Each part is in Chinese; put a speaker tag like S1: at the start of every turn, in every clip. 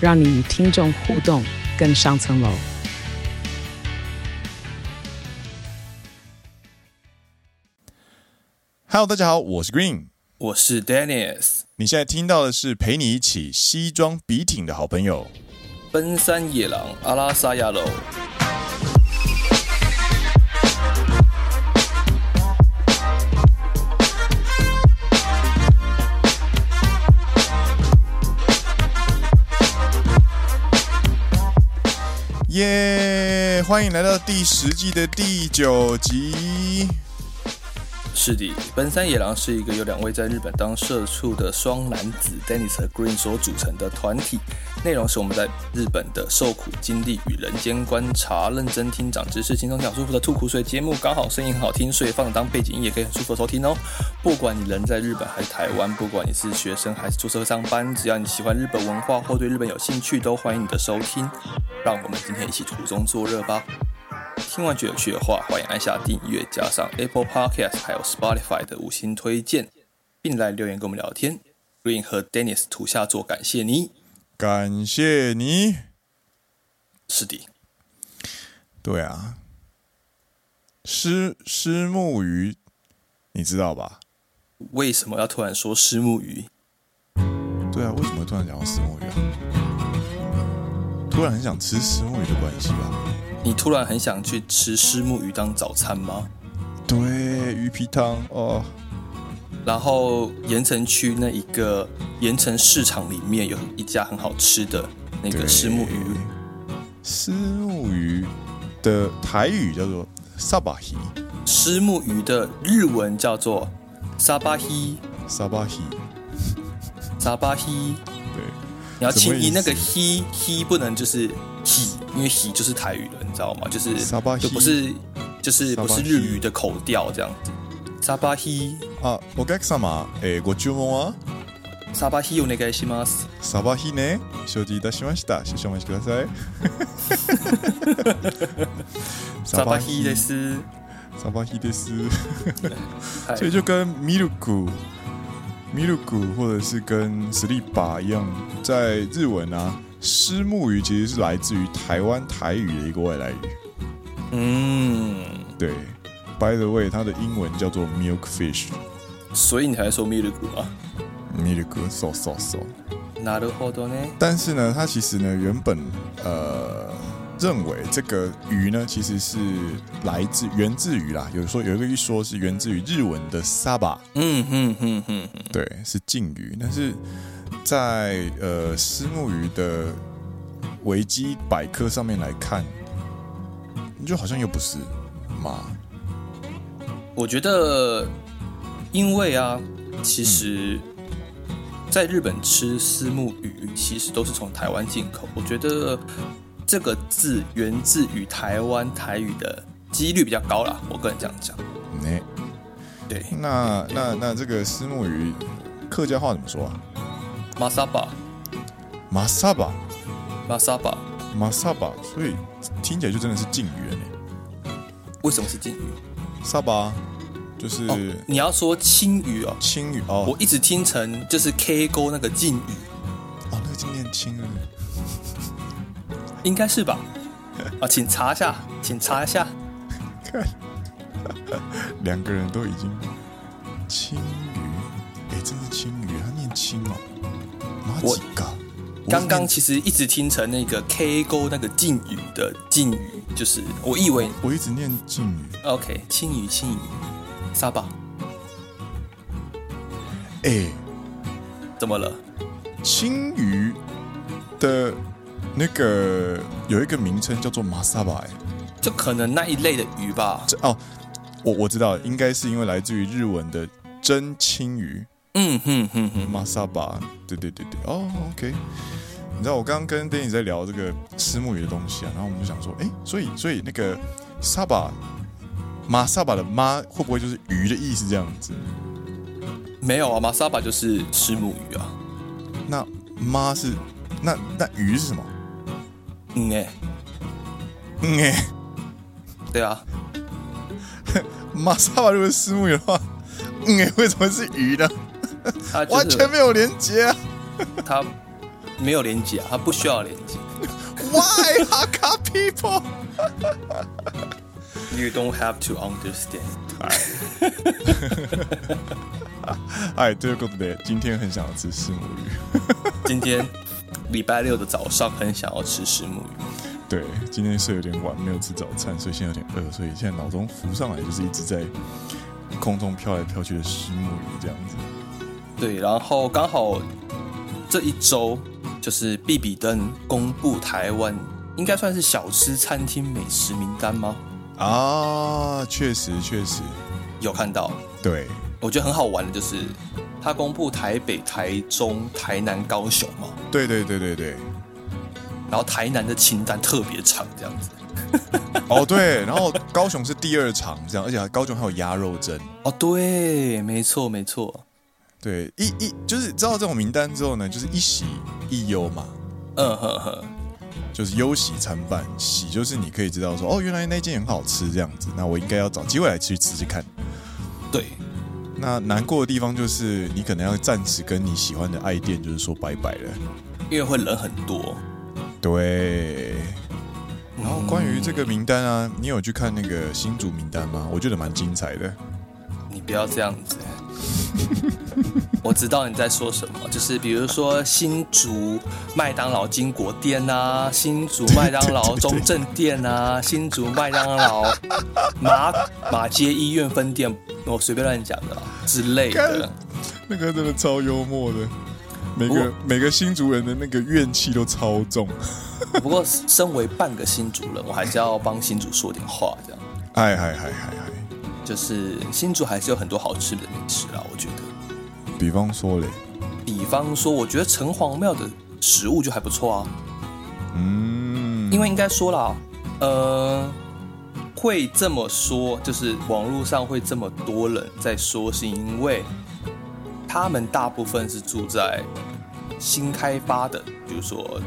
S1: 让你与听众互动更上层楼。
S2: Hello，大家好，我是 Green，
S3: 我是 Dennis。
S2: 你现在听到的是陪你一起西装笔挺的好朋友——
S3: 奔山野狼阿拉萨亚罗。
S2: 耶！欢迎来到第十季的第九集。
S3: 是的，奔山野郎是一个由两位在日本当社畜的双男子 Dennis 和 Green 所组成的团体。内容是我们在日本的受苦经历与人间观察，认真听长知识，轻松讲舒服的吐苦水节目。刚好声音很好听，所以放当背景音也可以很舒服的收听哦。不管你人在日本还是台湾，不管你是学生还是出社会上班，只要你喜欢日本文化或对日本有兴趣，都欢迎你的收听。让我们今天一起途中作乐吧。听完觉得有趣的话，欢迎按下订阅，加上 Apple Podcast 还有 Spotify 的五星推荐，并来留言跟我们聊天。Green 和 Dennis 图下作感谢你，
S2: 感谢你。
S3: 是的，
S2: 对啊，虱虱目鱼，你知道吧？
S3: 为什么要突然说虱目鱼？
S2: 对啊，为什么会突然讲到虱目鱼啊？突然很想吃虱目鱼的关系吧？
S3: 你突然很想去吃虱目鱼当早餐吗？
S2: 对，鱼皮汤哦。
S3: 然后盐城区那一个盐城市场里面有一家很好吃的那个虱目鱼。
S2: 虱目鱼的台语叫做萨巴希，
S3: 虱目鱼的日文叫做沙巴希，
S2: 沙巴希，
S3: 沙巴希。
S2: 对，
S3: 你要轻音，那个希希不能就是希。因为喜就是台语了，你知道吗？就是就不是就是不是日语的口调这样子。沙巴希
S2: 啊，お客様、えー、ご注文は？
S3: 沙巴希お愿いします。
S2: 沙巴希ね、承知いたしました。少々お待ちください。
S3: 沙巴希です。
S2: 沙巴希です。所以就跟ミルク、ミルク或者是跟スリッパ一样，在日文啊。 虱目鱼其实是来自于台湾台语的一个外来语。
S3: 嗯，
S2: 对。By the way，它的英文叫做 milk fish。
S3: 所以你还说 milk 啊？
S2: milk，so so so。
S3: なるほどね。
S2: 但是呢，它其实呢，原本呃认为这个鱼呢，其实是来自源自于啦，有说有一个一说是源自于日文的 saba。
S3: 嗯哼哼哼，
S2: 对，是禁鱼，但是。 在呃，虱目鱼的维基百科上面来看，就好像又不是嘛？
S3: 我觉得，因为啊，其实在日本吃虱目鱼，其实都是从台湾进口。我觉得这个字源自于台湾台语的几率比较高啦，我个人这样讲。
S2: 欸、
S3: 对，
S2: 那那那这个虱目鱼客家话怎么说啊？
S3: 马萨巴，
S2: 马萨巴，
S3: 马萨巴，
S2: 马萨巴，所以听起来就真的是禁鱼了呢。
S3: 为什么是禁鱼？
S2: 萨巴就是、哦、
S3: 你要说青鱼哦，
S2: 青鱼哦，
S3: 我一直听成就是 K 沟那个禁鱼
S2: 哦，那个就念青了，
S3: 应该是吧？啊，请查一下，请查一下，
S2: 看，两个人都已经青鱼，哎，真是青鱼，他念青哦。
S3: 我刚刚其实一直听成那个 K 勾那个禁语的禁语，就是我以为
S2: 我一直念禁语。
S3: OK，青鱼青鱼，沙巴。
S2: 哎、欸，
S3: 怎么了？
S2: 青鱼的那个有一个名称叫做马萨巴，哎，
S3: 就可能那一类的鱼吧。
S2: 这哦，我我知道，应该是因为来自于日文的真青鱼。
S3: 嗯哼哼哼，
S2: 马萨巴，对对对对，哦，OK，你知道我刚刚跟 Danny 在聊这个虱目鱼的东西啊，然后我们就想说，哎，所以所以那个萨巴马萨巴的妈会不会就是鱼的意思这样子？
S3: 没有啊，马萨巴就是吃木鱼啊。
S2: 那妈是那那鱼是什么？
S3: 嗯哎，
S2: 嗯哎，
S3: 对啊。
S2: 马萨巴如果是虱目鱼的话，嗯哎，为什么是鱼呢？
S3: 就是、
S2: 完全没有连接啊！
S3: 它没有连接啊，它不需要连接。
S2: Why Hakka people?
S3: You don't have to understand.
S2: 哎，对对对，今天很想要吃石目鱼。
S3: 今天礼拜六的早上很想要吃石目鱼。
S2: 对，今天睡有点晚，没有吃早餐，所以现在有点饿，所以现在脑中浮上来就是一直在空中飘来飘去的石目鱼这样子。
S3: 对，然后刚好这一周就是必比登公布台湾应该算是小吃餐厅美食名单吗？
S2: 啊，确实确实
S3: 有看到。
S2: 对，
S3: 我觉得很好玩的就是他公布台北、台中、台南、高雄嘛。
S2: 对对对对对。
S3: 然后台南的清单特别长，这样子。
S2: 哦，对，然后高雄是第二场，这样，而且高雄还有鸭肉蒸。
S3: 哦，对，没错没错。
S2: 对，一一就是知道这种名单之后呢，就是一喜一忧嘛。
S3: 嗯呵呵，
S2: 就是忧喜参半，喜就是你可以知道说，哦，原来那间很好吃这样子，那我应该要找机会来去吃吃看。
S3: 对，那
S2: 难过的地方就是你可能要暂时跟你喜欢的爱店就是说拜拜了，
S3: 因为会人很多。
S2: 对，然后关于这个名单啊，你有去看那个新竹名单吗？我觉得蛮精彩的。
S3: 你不要这样子，我知道你在说什么，就是比如说新竹麦当劳金国店啊，新竹麦当劳中正店啊，新竹麦当劳马马街医院分店，我随便乱讲的之类的。
S2: 那个真的超幽默的。每个每个新竹人的那个怨气都超重。
S3: 不过，身为半个新竹人，我还是要帮新竹说点话，这样。
S2: 嗨嗨嗨嗨嗨！
S3: 就是新竹还是有很多好吃的美食啦，我觉得。
S2: 比方说嘞？
S3: 比方说，我觉得城隍庙的食物就还不错啊。
S2: 嗯。
S3: 因为应该说啦，呃，会这么说，就是网络上会这么多人在说，是因为他们大部分是住在。新开发的，比如说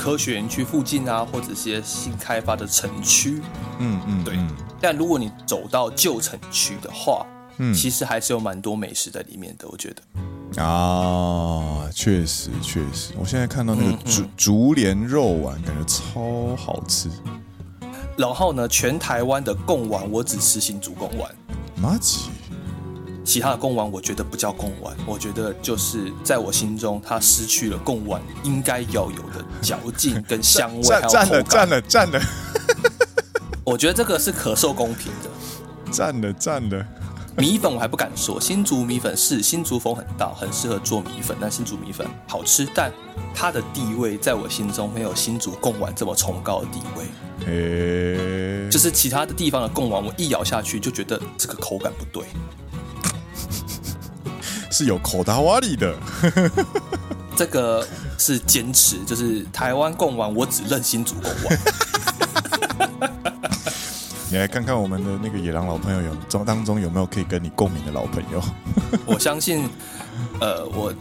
S3: 科学园区附近啊，或者一些新开发的城区，
S2: 嗯嗯，
S3: 对。但如果你走到旧城区的话，嗯，其实还是有蛮多美食在里面的，我觉得。
S2: 啊，确实确实，我现在看到那个竹竹莲肉丸，感觉超好吃。
S3: 然后呢，全台湾的贡丸，我只吃新竹贡丸。
S2: 麻吉。
S3: 其他的贡丸我觉得不叫贡丸，我觉得就是在我心中，它失去了贡丸应该要有的嚼劲跟香味，还有口感。
S2: 占了占了占了！
S3: 我觉得这个是可受公平的。
S2: 占了占了！
S3: 米粉我还不敢说，新竹米粉是新竹风很大，很适合做米粉，但新竹米粉好吃，但它的地位在我心中没有新竹贡丸这么崇高的地位。
S2: 嘿，
S3: 就是其他的地方的贡丸，我一咬下去就觉得这个口感不对。
S2: 是有口大瓦里的，
S3: 这个是坚持，就是台湾贡丸，我只认新竹贡丸。
S2: 你来看看我们的那个野狼老朋友有中当中有没有可以跟你共鸣的老朋友？
S3: 我相信，呃，我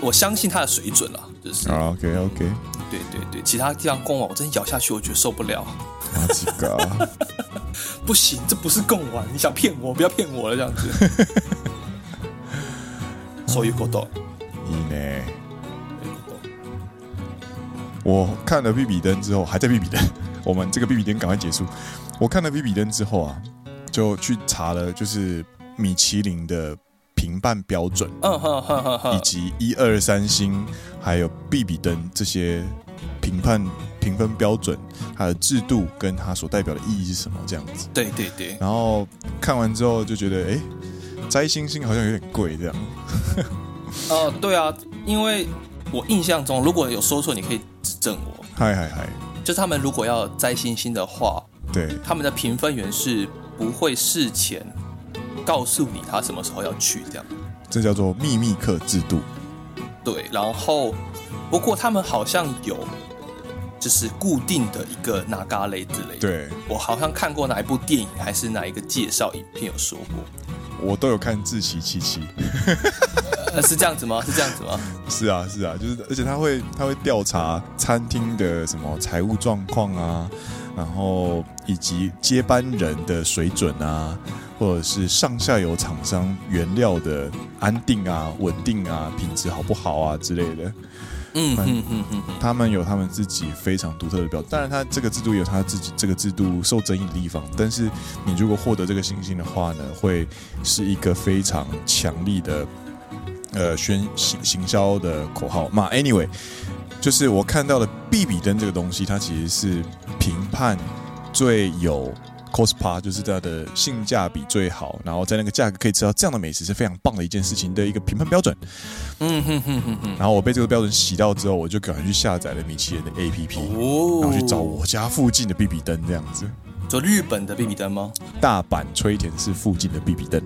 S3: 我相信他的水准了，就是。
S2: OK OK。
S3: 对对对，其他地方贡丸我真咬下去，我觉得受不了。
S2: 啊几个？
S3: 不行，这不是贡丸，你想骗我？不要骗我了，这样子。所以过多，
S2: 你呢？我看了比比登之后，还在比比登。我们这个比比登赶快结束。我看了比比登之后啊，就去查了，就是米其林的评判
S3: 标准，
S2: 以及一二三星，还有比比登这些评判评分标准，它的制度跟它所代表的意义是什么？这样子。
S3: 对对对。
S2: 然后看完之后就觉得，哎、欸。摘星星好像有点贵，这样。
S3: 呃，对啊，因为我印象中，如果有说错，你可以指正我。
S2: 嗨嗨嗨！
S3: 就他们如果要摘星星的话，
S2: 对，
S3: 他们的评分员是不会事前告诉你他什么时候要去，这样。
S2: 这叫做秘密课制度。
S3: 对，然后不过他们好像有就是固定的一个哪嘎雷之类的。
S2: 对，
S3: 我好像看过哪一部电影还是哪一个介绍影片有说过。
S2: 我都有看志祺七七，
S3: 呃，是这样子吗？是这样子吗？
S2: 是啊，是啊，就是，而且他会他会调查餐厅的什么财务状况啊，然后以及接班人的水准啊，或者是上下游厂商原料的安定啊、稳定啊、品质好不好啊之类的。嗯嗯嗯嗯，他们有他们自己非常独特的标准，当然他这个制度有他自己这个制度受争议的地方，但是你如果获得这个星星的话呢，会是一个非常强力的呃宣行行销的口号嘛。Anyway，就是我看到的必比登这个东西，它其实是评判最有。cospa 就是它的性价比最好，然后在那个价格可以吃到这样的美食是非常棒的一件事情的一个评判标准。嗯哼哼哼哼。然后我被这个标准洗掉之后，我就赶快去下载了米其林的 APP，哦，然后去找我家附近的 B B 灯这样子。
S3: 就日本的 B B 灯吗？
S2: 大阪吹田市附近的 B B 灯。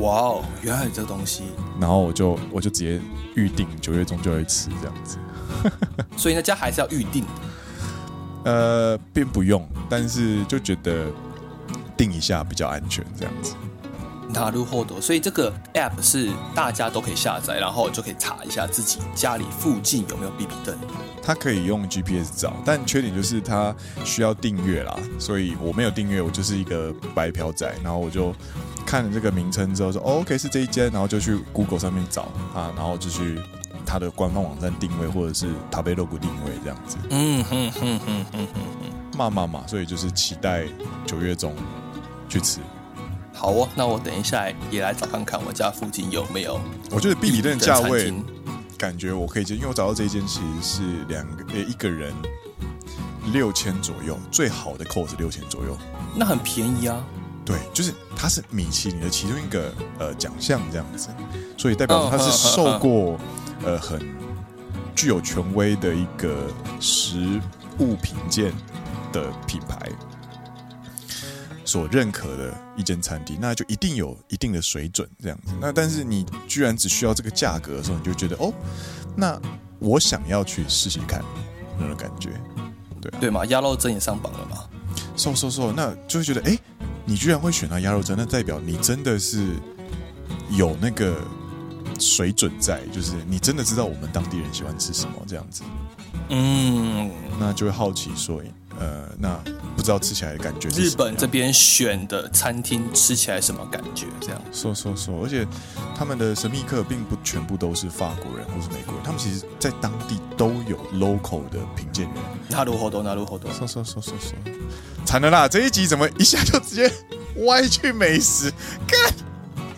S3: 哇哦，原来有这个东西。
S2: 然后我就我就直接预定九月中就会吃这样子。
S3: 所以那家还是要预定。
S2: 呃，并不用，但是就觉得定一下比较安全，这样子。
S3: なるほど，所以这个 app 是大家都可以下载，然后就可以查一下自己家里附近有没有必比登。
S2: 它可以用 GPS 找，但缺点就是它需要订阅啦，所以我没有订阅，我就是一个白嫖仔。然后我就看了这个名称之后说，哦，OK 是这一间，然后就去 Google 上面找啊，然后就去。它的官方网站定位，或者是塔贝洛谷定位这样子。嗯哼哼哼哼哼，嘛嘛嘛，所以就是期待九月中去吃。
S3: 好哦，那我等一下也来找看看我家附近有没有。
S2: 我觉得必比登的价位，感觉我可以接，因为我找到这一间其实是两个呃一个人六千左右，最好的 course 六千左右，
S3: 那很便宜啊。
S2: 对，就是它是米其林的其中一个呃奖项这样子，所以代表它是受过。呃，很具有权威的一个食物评鉴的品牌所认可的一间餐厅，那就一定有一定的水准这样子。那但是你居然只需要这个价格的时候，你就觉得哦，那我想要去试试看那种感觉，对
S3: 对嘛？鸭肉蒸也上榜了嘛？
S2: 瘦瘦瘦，那就会觉得哎，你居然会选到鸭肉蒸，那代表你真的是有那个。水准在，就是你真的知道我们当地人喜欢吃什么这样子，嗯，那就会好奇说，呃，那不知道吃起来的感觉是。
S3: 日本这边选的餐厅吃起来什么感觉？这样
S2: 说说说，而且他们的神秘客并不全部都是法国人或是美国人，他们其实在当地都有 local 的评鉴员。
S3: 那如何多？那如何多？
S2: 说说说说说，惨了啦！这一集怎么一下就直接歪去美食？干！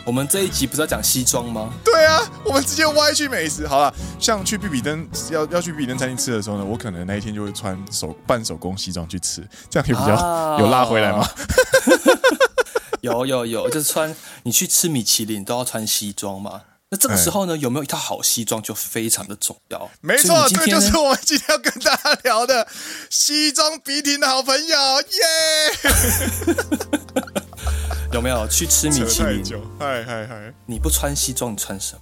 S3: 我们这一集不是要讲西装吗？
S2: 对啊，我们直接歪去美食。好了，像去比比登要要去比比登餐厅吃的时候呢，我可能那一天就会穿手半手工西装去吃，这样可以比较、啊、有拉回来吗？
S3: 有有有，就是穿你去吃米其林都要穿西装嘛。那这个时候呢，有没有一套好西装就非常的重要。
S2: 没错，这就是我们今天要跟大家聊的西装笔挺的好朋友，耶、yeah!
S3: 有没有去吃米其林？
S2: 嗨嗨嗨！
S3: 你不穿西装，你穿什么？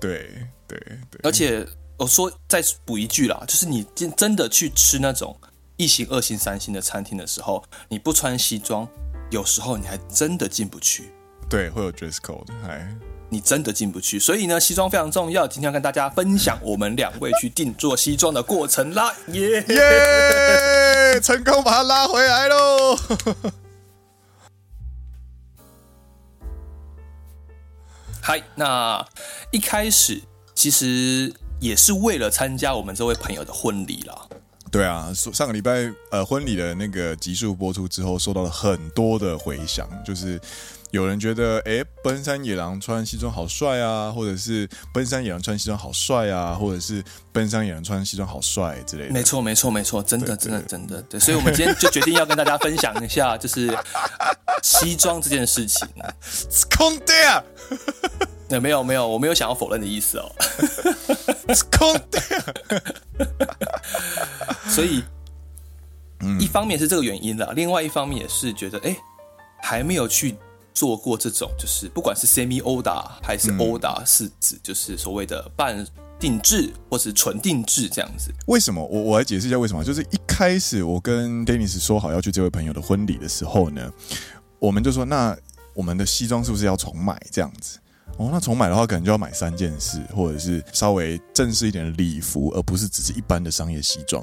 S2: 对对对。
S3: 而且我说再补一句啦，就是你真真的去吃那种一星、二星、三星的餐厅的时候，你不穿西装，有时候你还真的进不去。
S2: 对，会有 dress code，嗨，
S3: 你真的进不去。所以呢，西装非常重要。今天要跟大家分享我们两位去定做西装的过程啦，耶
S2: 耶！成功把它拉回来喽。
S3: 嗨，那一开始其实也是为了参加我们这位朋友的婚礼啦。
S2: 对啊，上个礼拜呃婚礼的那个集数播出之后，收到了很多的回响，就是有人觉得哎，奔山野狼穿西装好帅啊，或者是奔山野狼穿西装好帅啊，或者是奔山野狼穿西装好帅之类的。
S3: 没错，没错，没错，真的，真的，真的，对。所以，我们今天就决定要跟大家分享一下，就是西装这件事情。
S2: 空掉。
S3: 那没有没有，我没有想要否认的意思哦。所以，一方面是这个原因啦，另外一方面也是觉得，哎，还没有去做过这种，就是不管是 semi order 还是 order，是指就是所谓的半定制或是纯定制这样子。
S2: 为什么？我我来解释一下为什么。就是一开始我跟 Dennis 说好要去这位朋友的婚礼的时候呢，我们就说那我们的西装是不是要重买这样子？哦，那重买的话可能就要买三件事，或者是稍微正式一点的礼服，而不是只是一般的商业西装，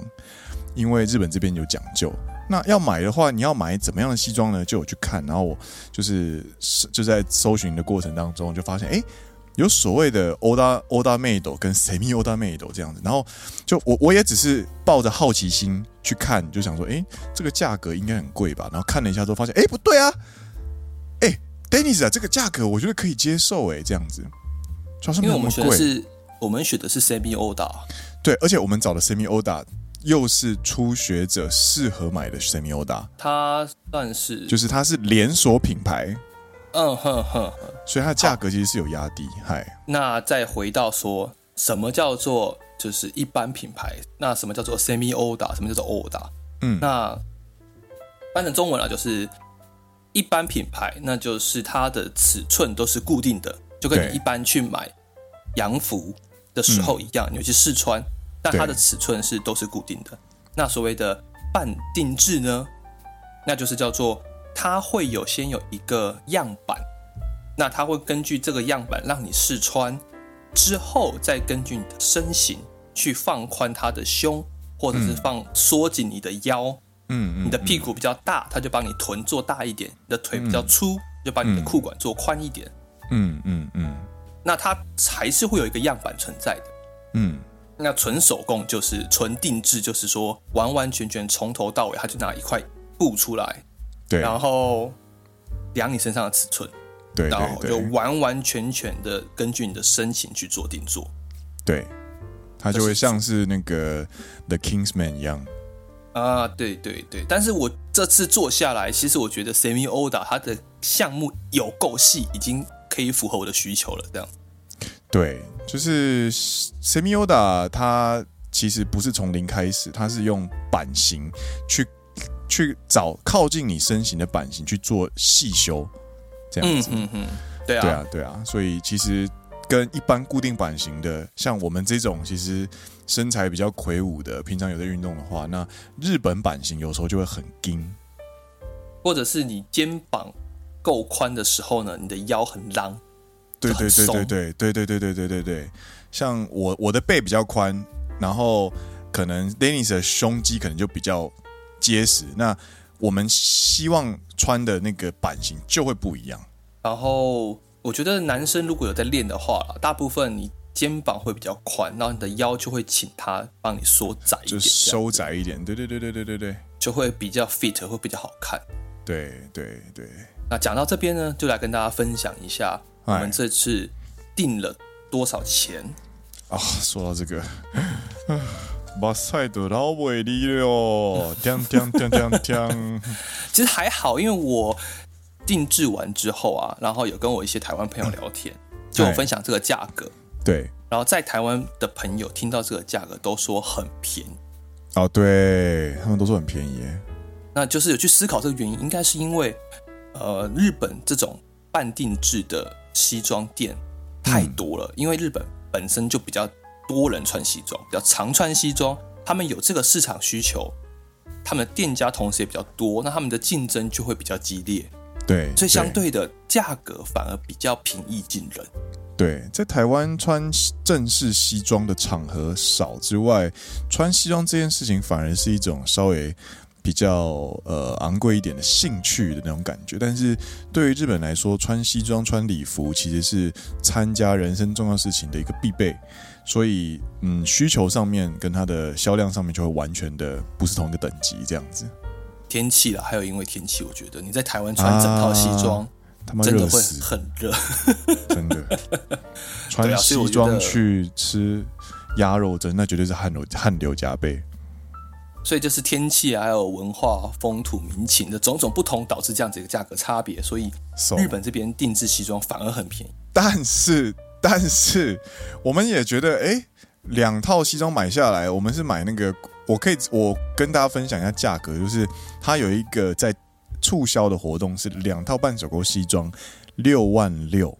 S2: 因为日本这边有讲究。那要买的话，你要买怎么样的西装呢？就有去看，然后我就是就在搜寻的过程当中，就发现哎、欸，有所谓的 order order made 跟 semi order made 这样子，然后就我我也只是抱着好奇心去看，就想说，哎、欸，这个价格应该很贵吧？然后看了一下之后，发现，哎、欸，不对啊，哎、欸，Dennis 啊，这个价格我觉得可以接受，哎，这样子，
S3: 因为我们选的是我们选的是 semi order，
S2: 对，而且我们找的 semi order。又是初学者适合买的 semi order，
S3: 它算是
S2: 就是它是连锁品牌，
S3: 嗯哼哼哼，
S2: 所以它价格其实是有压低。嗨，
S3: 那再回到说什么叫做就是一般品牌，那什么叫做 semi order，什么叫做 order？嗯，那翻成中文啊，就是一般品牌，那就是它的尺寸都是固定的，就跟你一般去买洋服的时候一样，你去试穿。但它的尺寸是都是固定的。那所谓的半定制呢，那就是叫做它会有先有一个样板，那它会根据这个样板让你试穿，之后再根据你的身形去放宽它的胸，或者是放缩紧你的腰。嗯嗯，你的屁股比较大，它就帮你臀做大一点；你的腿比较粗，就把你的裤管做宽一点。嗯嗯嗯，那它还是会有一个样板存在的。嗯。那纯手工就是纯定制，就是说完完全全从头到尾，他就拿一块布出来，
S2: 对，
S3: 然后量你身上的尺寸，
S2: 对，
S3: 然后就完完全全的根据你的身形去做定做，
S2: 对，它就会像是那个 The Kingsman 一样
S3: 啊，对对对。但是我这次做下来，其实我觉得 Semi Oda 它的项目有够细，已经可以符合我的需求了，这样。
S2: 对，就是 Semi Oda，它其实不是从零开始，它是用版型去去找靠近你身形的版型去做细修，这样子。嗯嗯，
S3: 对啊，
S2: 对啊，对啊。所以其实跟一般固定版型的，像我们这种其实身材比较魁梧的，平常有在运动的话，那日本版型有时候就会很紧，
S3: 或者是你肩膀够宽的时候呢，你的腰很浪。
S2: 对对对对对对对对对对对对，像我我的背比较宽，然后可能 Dennis 的胸肌可能就比较结实，那我们希望穿的那个版型就会不一样。
S3: 然后我觉得男生如果有在练的话，大部分你肩膀会比较宽，然后你的腰就会请他帮你缩窄一点，
S2: 就收窄一点。对对对对对对对，
S3: 就会比较 fit，会比较好看。
S2: 对对对。
S3: 那讲到这边呢，就来跟大家分享一下。我们这次定了多少钱
S2: 啊？说到这个，马赛德老伟力了，锵锵锵锵锵！
S3: 其实还好，因为我定制完之后啊，然后有跟我一些台湾朋友聊天，就分享这个价格。
S2: 对，
S3: 然后在台湾的朋友听到这个价格都说很便宜。
S2: 哦，对，他们都说很便宜。
S3: 那就是有去思考这个原因，应该是因为呃，日本这种半定制的。西装店太多了，因为日本本身就比较多人穿西装，比较常穿西装，他们有这个市场需求，他们的店家同时也比较多，那他们的竞争就会比较激烈。
S2: 对，
S3: 所以相对的价格反而比较平易近人。
S2: 对，在台湾穿正式西装的场合少之外，穿西装这件事情反而是一种稍微。比较呃昂贵一点的兴趣的那种感觉，但是对于日本来说，穿西装穿礼服其实是参加人生重要事情的一个必备，所以嗯需求上面跟它的销量上面就会完全的不是同一个等级这样子。
S3: 天气了，还有因为天气，我觉得你在台湾穿整套西装，真的会很热，
S2: 真的 穿西装去吃鸭肉蒸，那绝对是汗流汗流浃背。
S3: 所以就是天气还有文化、风土民情的种种不同，导致这样子一个价格差别。所以日本这边定制西装反而很便宜。
S2: 但是，但是我们也觉得，哎、欸，两套西装买下来，我们是买那个，我可以我跟大家分享一下价格，就是它有一个在促销的活动是两套半手工西装，六万六。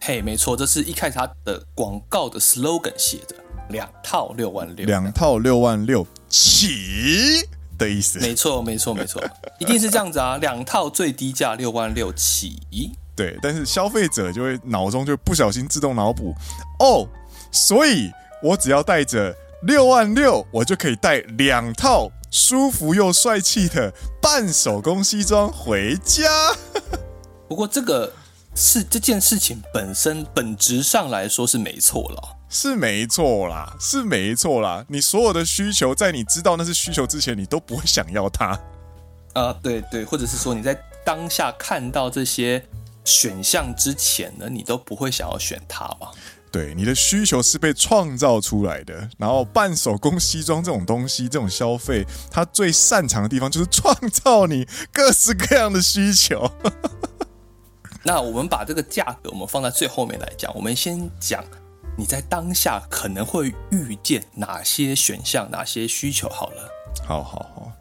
S3: 嘿，没错，这是一开始它的广告的 slogan 写的，两套六万六，
S2: 两套六万六起的意思。
S3: 没错，没错，没错，一定是这样子啊，两套最低价六万六起。
S2: 对，但是消费者就会脑中就不小心自动脑补，哦，所以我只要带着六万六，我就可以带两套舒服又帅气的半手工西装回家。
S3: 不过这个是这件事情本身本质上来说是没错了，
S2: 是没错啦，是没错啦。你所有的需求，在你知道那是需求之前，你都不会想要它。
S3: 啊，对对，或者是说你在当下看到这些。选项之前呢，你都不会想要选它吧？
S2: 对，你的需求是被创造出来的。然后，半手工西装这种东西，这种消费，它最擅长的地方就是创造你各式各样的需求。
S3: 那我们把这个价格，我们放在最后面来讲。我们先讲你在当下可能会遇见哪些选项、哪些需求。好了，
S2: 好好好，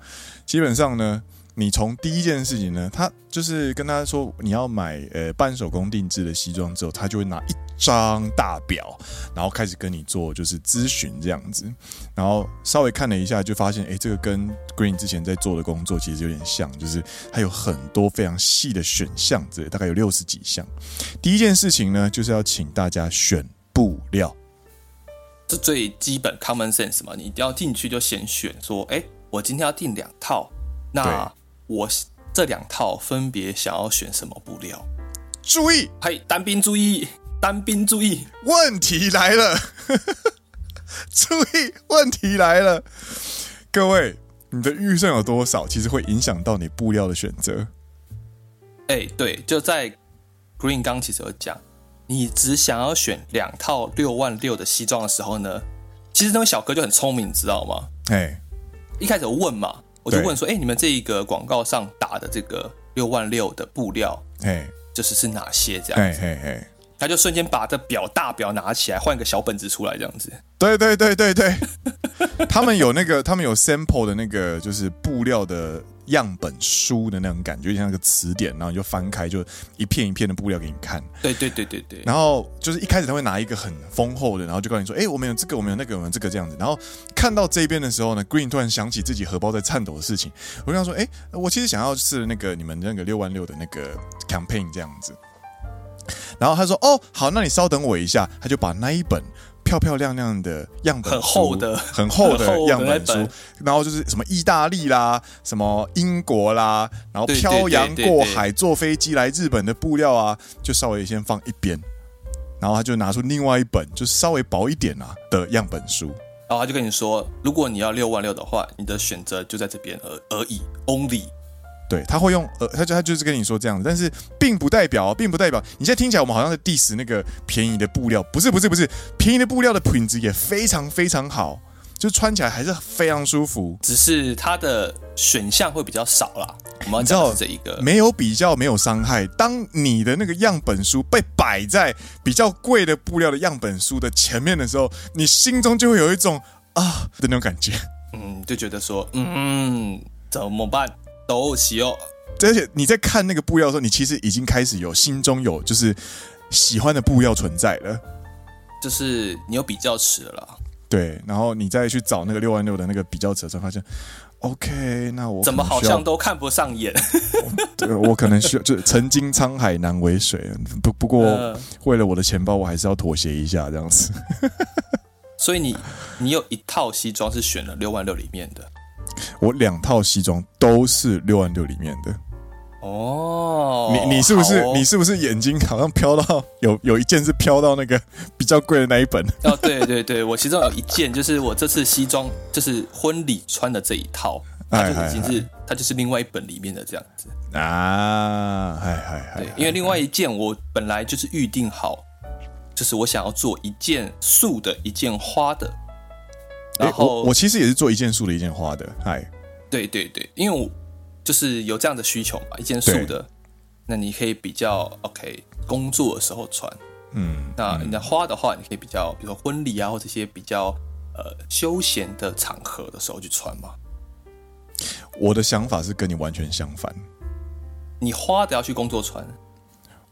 S2: 基本上呢。你从第一件事情呢，他就是跟他说你要买呃半手工定制的西装之后，他就会拿一张大表，然后开始跟你做就是咨询这样子，然后稍微看了一下，就发现哎，这个跟 Green 之前在做的工作其实有点像，就是它有很多非常细的选项，这大概有六十几项。第一件事情呢，就是要请大家选布料，
S3: 这最基本 common sense 嘛，你一定要进去就先选说，哎，我今天要订两套，那。我这两套分别想要选什么布料？
S2: 注意，
S3: 嘿，单兵注意，单兵注意，
S2: 问题来了！注意，问题来了！各位，你的预算有多少？其实会影响到你布料的选择。
S3: 哎，对，就在 Green 刚其实有讲，你只想要选两套六万六的西装的时候呢，其实那位小哥就很聪明，你知道吗？
S2: 哎，
S3: 一开始问嘛。我就问说：“哎、欸，你们这一个广告上打的这个六万六的布料，哎，就是是哪些这样子？”嘿嘿嘿，他就瞬间把这表大表拿起来，换个小本子出来这样子。
S2: 对对对对对，他们有那个，他们有 sample 的那个，就是布料的。样本书的那种感觉，就像那个词典，然后你就翻开，就一片一片的布料给你看。
S3: 对对对对对。
S2: 然后就是一开始他会拿一个很丰厚的，然后就告诉你说：“哎，我们有这个，我们有那个，我们有这个这样子。”然后看到这边的时候呢，Green 突然想起自己荷包在颤抖的事情。我跟他说：“哎，我其实想要是那个你们那个六万六的那个 campaign 这样子。”然后他说：“哦，好，那你稍等我一下。”他就把那一本。漂漂亮亮的样本，
S3: 很厚的，
S2: 很厚的样本书，然后就是什么意大利啦，什么英国啦，然后漂洋过海坐飞机来日本的布料啊，就稍微先放一边，然后他就拿出另外一本，就是稍微薄一点啊的样本书，
S3: 然后他就跟你说，如果你要六万六的话，你的选择就在这边而而已，only。
S2: 对，他会用呃，他就他就是跟你说这样子，但是并不代表，并不代表你现在听起来我们好像是 diss 那个便宜的布料，不是不是不是，便宜的布料的品质也非常非常好，就穿起来还是非常舒服，
S3: 只是它的选项会比较少啦。我
S2: 们知道
S3: 这一个
S2: 没有比较没有伤害，当你的那个样本书被摆在比较贵的布料的样本书的前面的时候，你心中就会有一种啊的那种感觉，
S3: 嗯，就觉得说嗯怎么办？都喜哦，
S2: 而且你在看那个布料的时候，你其实已经开始有心中有就是喜欢的布料存在了，
S3: 就是你有比较尺了啦。
S2: 对，然后你再去找那个六万六的那个比较尺的时候，发现 OK，那我
S3: 怎么好像都看不上眼？
S2: 对，我可能需要就曾经沧海难为水，不不过为了我的钱包，我还是要妥协一下这样子。
S3: 所以你你有一套西装是选了六万六里面的。
S2: 我两套西装都是六万六里面的。
S3: 哦，
S2: 你你是不是、哦、你是不是眼睛好像飘到有 有一件是飘到那个比较贵的那一本？
S3: 哦？对对对，我其中有一件就是我这次西装就是婚礼穿的这一套，它就已经是它就是另外一本里面的这样子。
S2: 啊，嗨嗨嗨，
S3: 对，因为另外一件我本来就是预定好，就是我想要做一件素的，一件花的。然后、欸、我
S2: 我其实也是做一件素的，一件花的，嗨，
S3: 对对对，因为我就是有这样的需求嘛，一件素的，那你可以比较 OK，工作的时候穿，嗯，那你的花的话，你可以比较，比如说婚礼啊，或这些比较呃休闲的场合的时候去穿嘛。
S2: 我的想法是跟你完全相反，
S3: 你花的要去工作穿。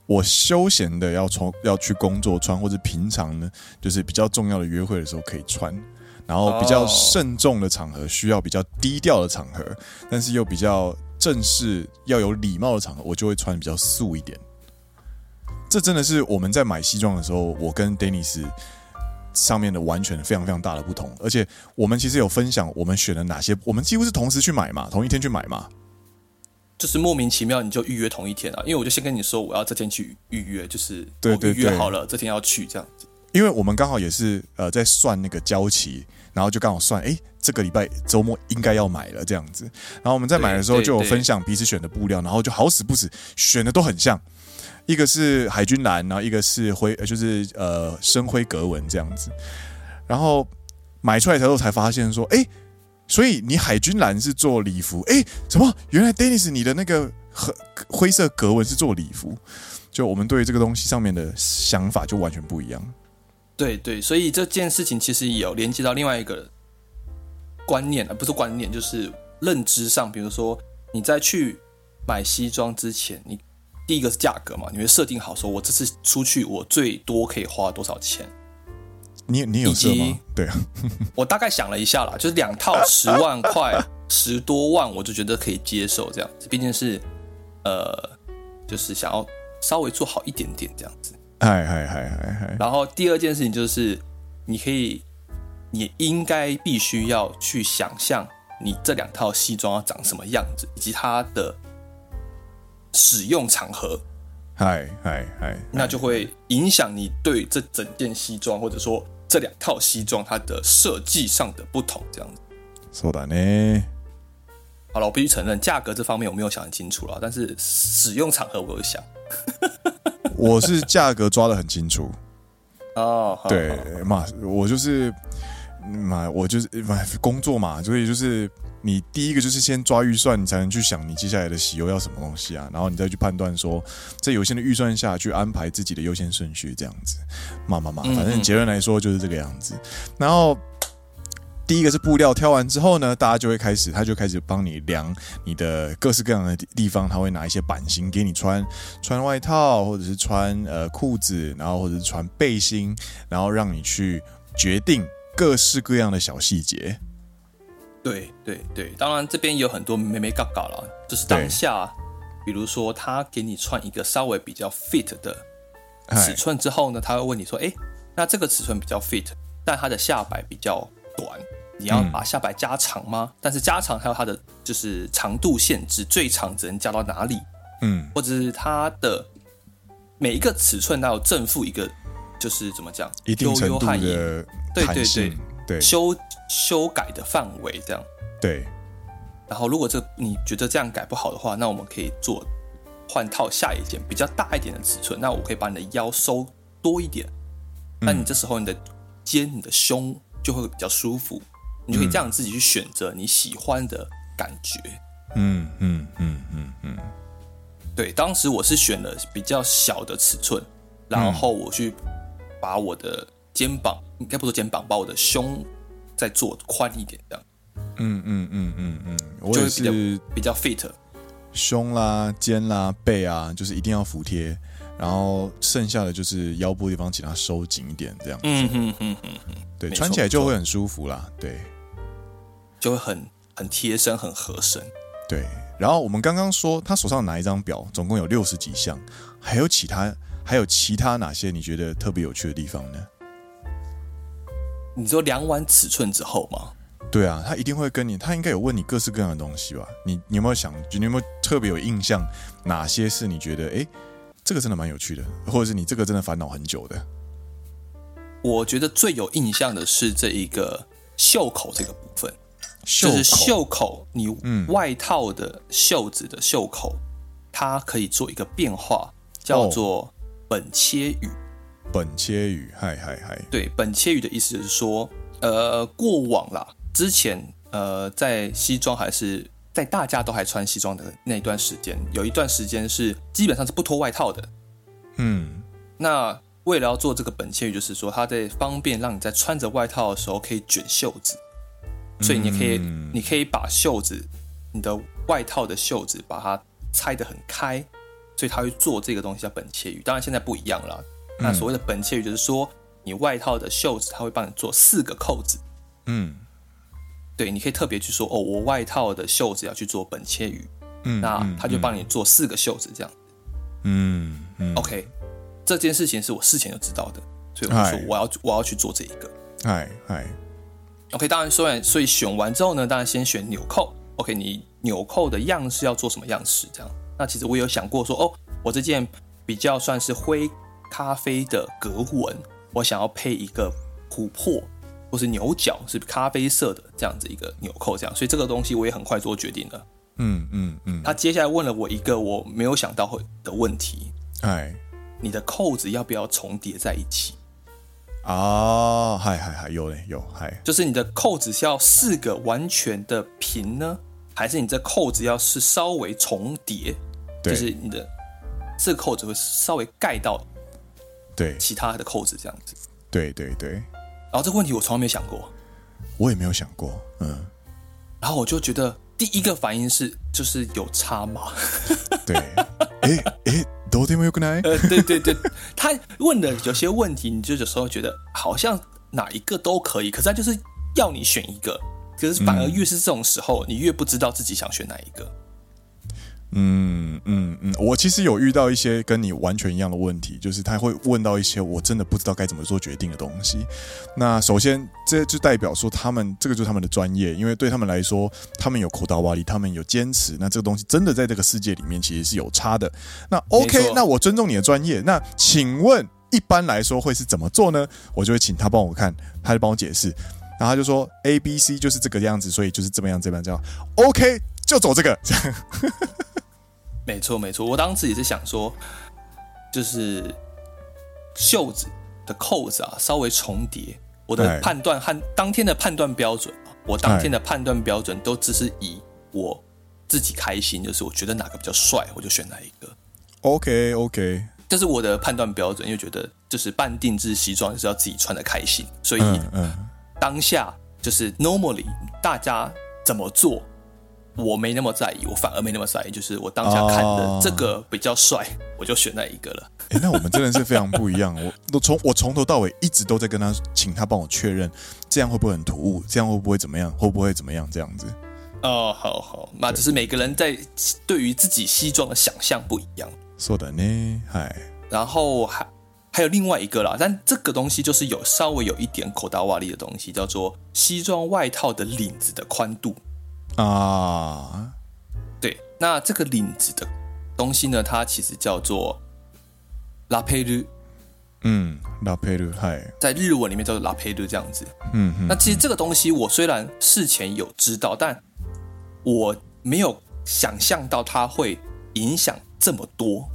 S2: 我休闲的要从要去工作穿，或者平常呢，就是比较重要的约会的时候可以穿。然后比较慎重的场合，需要比较低调的场合，但是又比较正式、要有礼貌的场合，我就会穿比较素一点。这真的是我们在买西装的时候，我跟 Dennis 上面的完全非常非常大的不同。而且我们其实有分享，我们选了哪些，我们几乎是同时去买嘛，同一天去买嘛。
S3: 就是莫名其妙你就预约同一天啊，因为我就先跟你说我要这天去预约，就是对对预约好了这天要去这样子。
S2: 因为我们刚好也是呃在算那个交期，然后就刚好算，哎，这个礼拜周末应该要买了这样子。然后我们在买的时候就有分享彼此选的布料，然后就好死不死选的都很像，一个是海军蓝，然后一个是灰，就是呃深灰格纹这样子。然后买出来之后才发现说，哎。所以你海军蓝是做礼服，哎，什么？原来 Dennis 你的那个灰灰色格纹是做礼服，就我们对于这个东西上面的想法就完全不一样。
S3: 对对，所以这件事情其实也有连接到另外一个观念啊，不是观念，就是认知上。比如说你在去买西装之前，你第一个是价格嘛，你会设定好说，我这次出去我最多可以花多少钱。
S2: 你你有设吗？对啊，
S3: 我大概想了一下啦，就是两套十万块，十多万，我就觉得可以接受这样子。毕竟是，呃，就是想要稍微做好一点点这样子。
S2: 嗨嗨嗨嗨嗨。
S3: 然后第二件事情就是，你可以，你应该必须要去想象你这两套西装要长什么样子，以及它的使用场合。
S2: 嗨嗨嗨，
S3: 那就会影响你对这整件西装，或者说这两套西装它的设计上的不同，这样子。
S2: そうだね。
S3: 好了，我必须承认，价格这方面我没有想很清楚了，但是使用场合我有想。
S2: 我是价格抓的很清楚。
S3: 哦，
S2: 对嘛，我就是嘛，我就是嘛，工作嘛，所以就是。你第一个就是先抓预算，你才能去想你接下来的喜忧要什么东西啊，然后你再去判断说，在有限的预算下去安排自己的优先顺序，这样子，嘛嘛嘛，反正结论来说就是这个样子。然后第一个是布料挑完之后呢，大家就会开始，他就开始帮你量你的各式各样的地方，他会拿一些版型给你穿，穿外套或者是穿呃裤子，然后或者是穿背心，然后让你去决定各式各样的小细节。
S3: 对对对，当然这边也有很多眉眉嘎嘎了，就是当下，比如说他给你穿一个稍微比较 fit 的尺寸之后呢，他会问你说：“哎，那这个尺寸比较 fit，但它的下摆比较短，你要把下摆加长吗？嗯、但是加长还有它的就是长度限制，最长只能加到哪里？嗯，或者是它的每一个尺寸它有正负一个，就是怎么讲，
S2: 一定程度的弹性，
S3: 对对对对，修。”修改的范围这样，
S2: 对。
S3: 然后如果这你觉得这样改不好的话，那我们可以做换套下一件比较大一点的尺寸。那我可以把你的腰收多一点，那你这时候你的肩、你的胸就会比较舒服，你就可以这样自己去选择你喜欢的感觉。
S2: 嗯嗯嗯嗯嗯。
S3: 对，当时我是选了比较小的尺寸，然后我去把我的肩膀，应该不说肩膀，把我的胸。再做宽一点，这样。
S2: 嗯嗯嗯嗯嗯，我也是
S3: 比较，fit，
S2: 胸啦、肩啦、背啊，就是一定要服帖，然后剩下的就是腰部地方，请它收紧一点，这样。嗯嗯嗯嗯嗯，对，穿起来就会很舒服啦，对，
S3: 就会很很贴身，很合身。
S2: 对，然后我们刚刚说他手上拿一张表，总共有六十几项，还有其他还有其他哪些你觉得特别有趣的地方呢？
S3: 你说量完尺寸之后吗？
S2: 对啊，他一定会跟你，他应该有问你各式各样的东西吧？你你有没有想，你有没有特别有印象，哪些是你觉得哎，这个真的蛮有趣的，或者是你这个真的烦恼很久的？
S3: 我觉得最有印象的是这一个袖口这个部分，就是袖口，你外套的袖子的袖口，它可以做一个变化，叫做本切羽。
S2: 本切羽，嗨嗨嗨！
S3: 对，本切羽的意思就是说，呃，过往啦，之前呃，在西装还是在大家都还穿西装的那段时间，有一段时间是基本上是不脱外套的。嗯，那为了要做这个本切羽，就是说它在方便让你在穿着外套的时候可以卷袖子，所以你可以，嗯、你可以把袖子，你的外套的袖子把它拆得很开，所以他会做这个东西叫本切鱼。当然现在不一样了。那所谓的本切鱼就是说，你外套的袖子他会帮你做四个扣子。
S2: 嗯，
S3: 对，你可以特别去说哦，我外套的袖子要去做本切鱼。嗯，那他就帮你做四个袖子这样。
S2: 嗯嗯。
S3: OK，这件事情是我事前就知道的，所以我说我要我要去做这一个。
S2: 嗨嗨。
S3: OK，当然说完，所以选完之后呢，当然先选纽扣。OK，你纽扣的样式要做什么样式？这样，那其实我有想过说，哦，我这件比较算是灰咖啡的格纹，我想要配一个琥珀或是牛角是咖啡色的这样子一个纽扣，这样，所以这个东西我也很快做决定了。
S2: 嗯嗯嗯。
S3: 他接下来问了我一个我没有想到会的问题，
S2: 哎，
S3: 你的扣子要不要重叠在一起？
S2: 啊，嗨嗨嗨，有嘞有嗨，
S3: 就是你的扣子是要四个完全的平呢？还是你这扣子要是稍微重
S2: 叠，
S3: 就是你的这个扣子会稍微盖到
S2: 对
S3: 其他的扣子这样子。
S2: 对对对。
S3: 然后这个问题我从来没想过，
S2: 我也没有想过，嗯。
S3: 然后我就觉得第一个反应是，就是有差吗？
S2: 对。哎哎，どうでもよくない？
S3: 呃，对对对，他问的有些问题，你就有时候觉得好像哪一个都可以，可是他就是要你选一个。可是反而越是这种时候，嗯、你越不知道自己想选哪一个。
S2: 嗯嗯嗯，我其实有遇到一些跟你完全一样的问题，就是他会问到一些我真的不知道该怎么做决定的东西。那首先，这就代表说他们这个就是他们的专业，因为对他们来说，他们有こだわり，他们有坚持。那这个东西真的在这个世界里面其实是有差的。那 OK，那我尊重你的专业。那请问一般来说会是怎么做呢？我就会请他帮我看，他就帮我解释。然后他就说 A B C 就是这个样子，所以就是这么样这么样这样。OK，就走这个。这样。
S3: 没错没错，我当时也是想说，就是袖子的扣子啊稍微重叠，我的判断和当天的判断标准啊，我当天的判断标准都只是以我自己开心，就是我觉得哪个比较帅，我就选哪一个。
S2: OK OK，
S3: 这是我的判断标准，因为觉得就是半定制西装就是要自己穿的开心，所以当下就是 normally 大家怎么做，我没那么在意，我反而没那么在意。就是我当下看的这个比较帅，我就选那一个了。
S2: 哎，那我们真的是非常不一样。我都从我从头到尾一直都在跟他，请他帮我确认，这样会不会很突兀？这样会不会怎么样？会不会怎么样？这样子。
S3: 哦，好好，那只是每个人在对于自己西装的想象不一样。
S2: 说的呢，嗨。
S3: 然后还。还有另外一个啦，但这个东西就是有稍微有一点こだわり的东西，叫做西装外套的领子的宽度
S2: 啊。
S3: 对，那这个领子的东西呢，它其实叫做ラペル。
S2: 嗯，ラペル，嗨，
S3: 在日文里面叫做ラペル这样子。
S2: 嗯嗯。
S3: 那其实这个东西我虽然事前有知道，但我没有想象到它会影响这么多。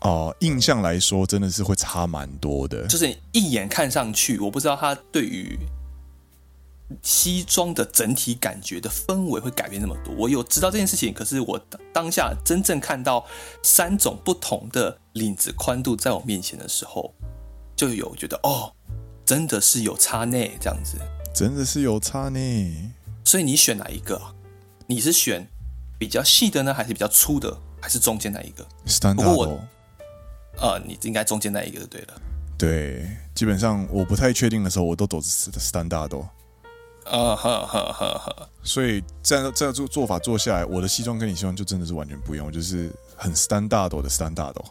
S2: 哦、呃，印象来说真的是会差蛮多的。
S3: 就是一眼看上去，我不知道他对于 西装的整体感觉的氛围会改变那么多。我有知道这件事情，可是我当下真正看到三种不同的领子宽度在我面前的时候，就有觉得哦，真的是有差呢，这样子，
S2: 真的是有差呢。
S3: 所以你选哪一个？你是选比较细的呢，还是比较粗的，还是中间那一个？
S2: 不过我。
S3: 呃，你应该中间那一个就对了。
S2: 对，基本上我不太确定的时候，我都走斯坦大多。
S3: 啊哈哈哈哈！
S2: 所以这样这样做做法做下来，我的西装跟你西装就真的是完全不一样，我就是很斯坦大斗的斯坦大多。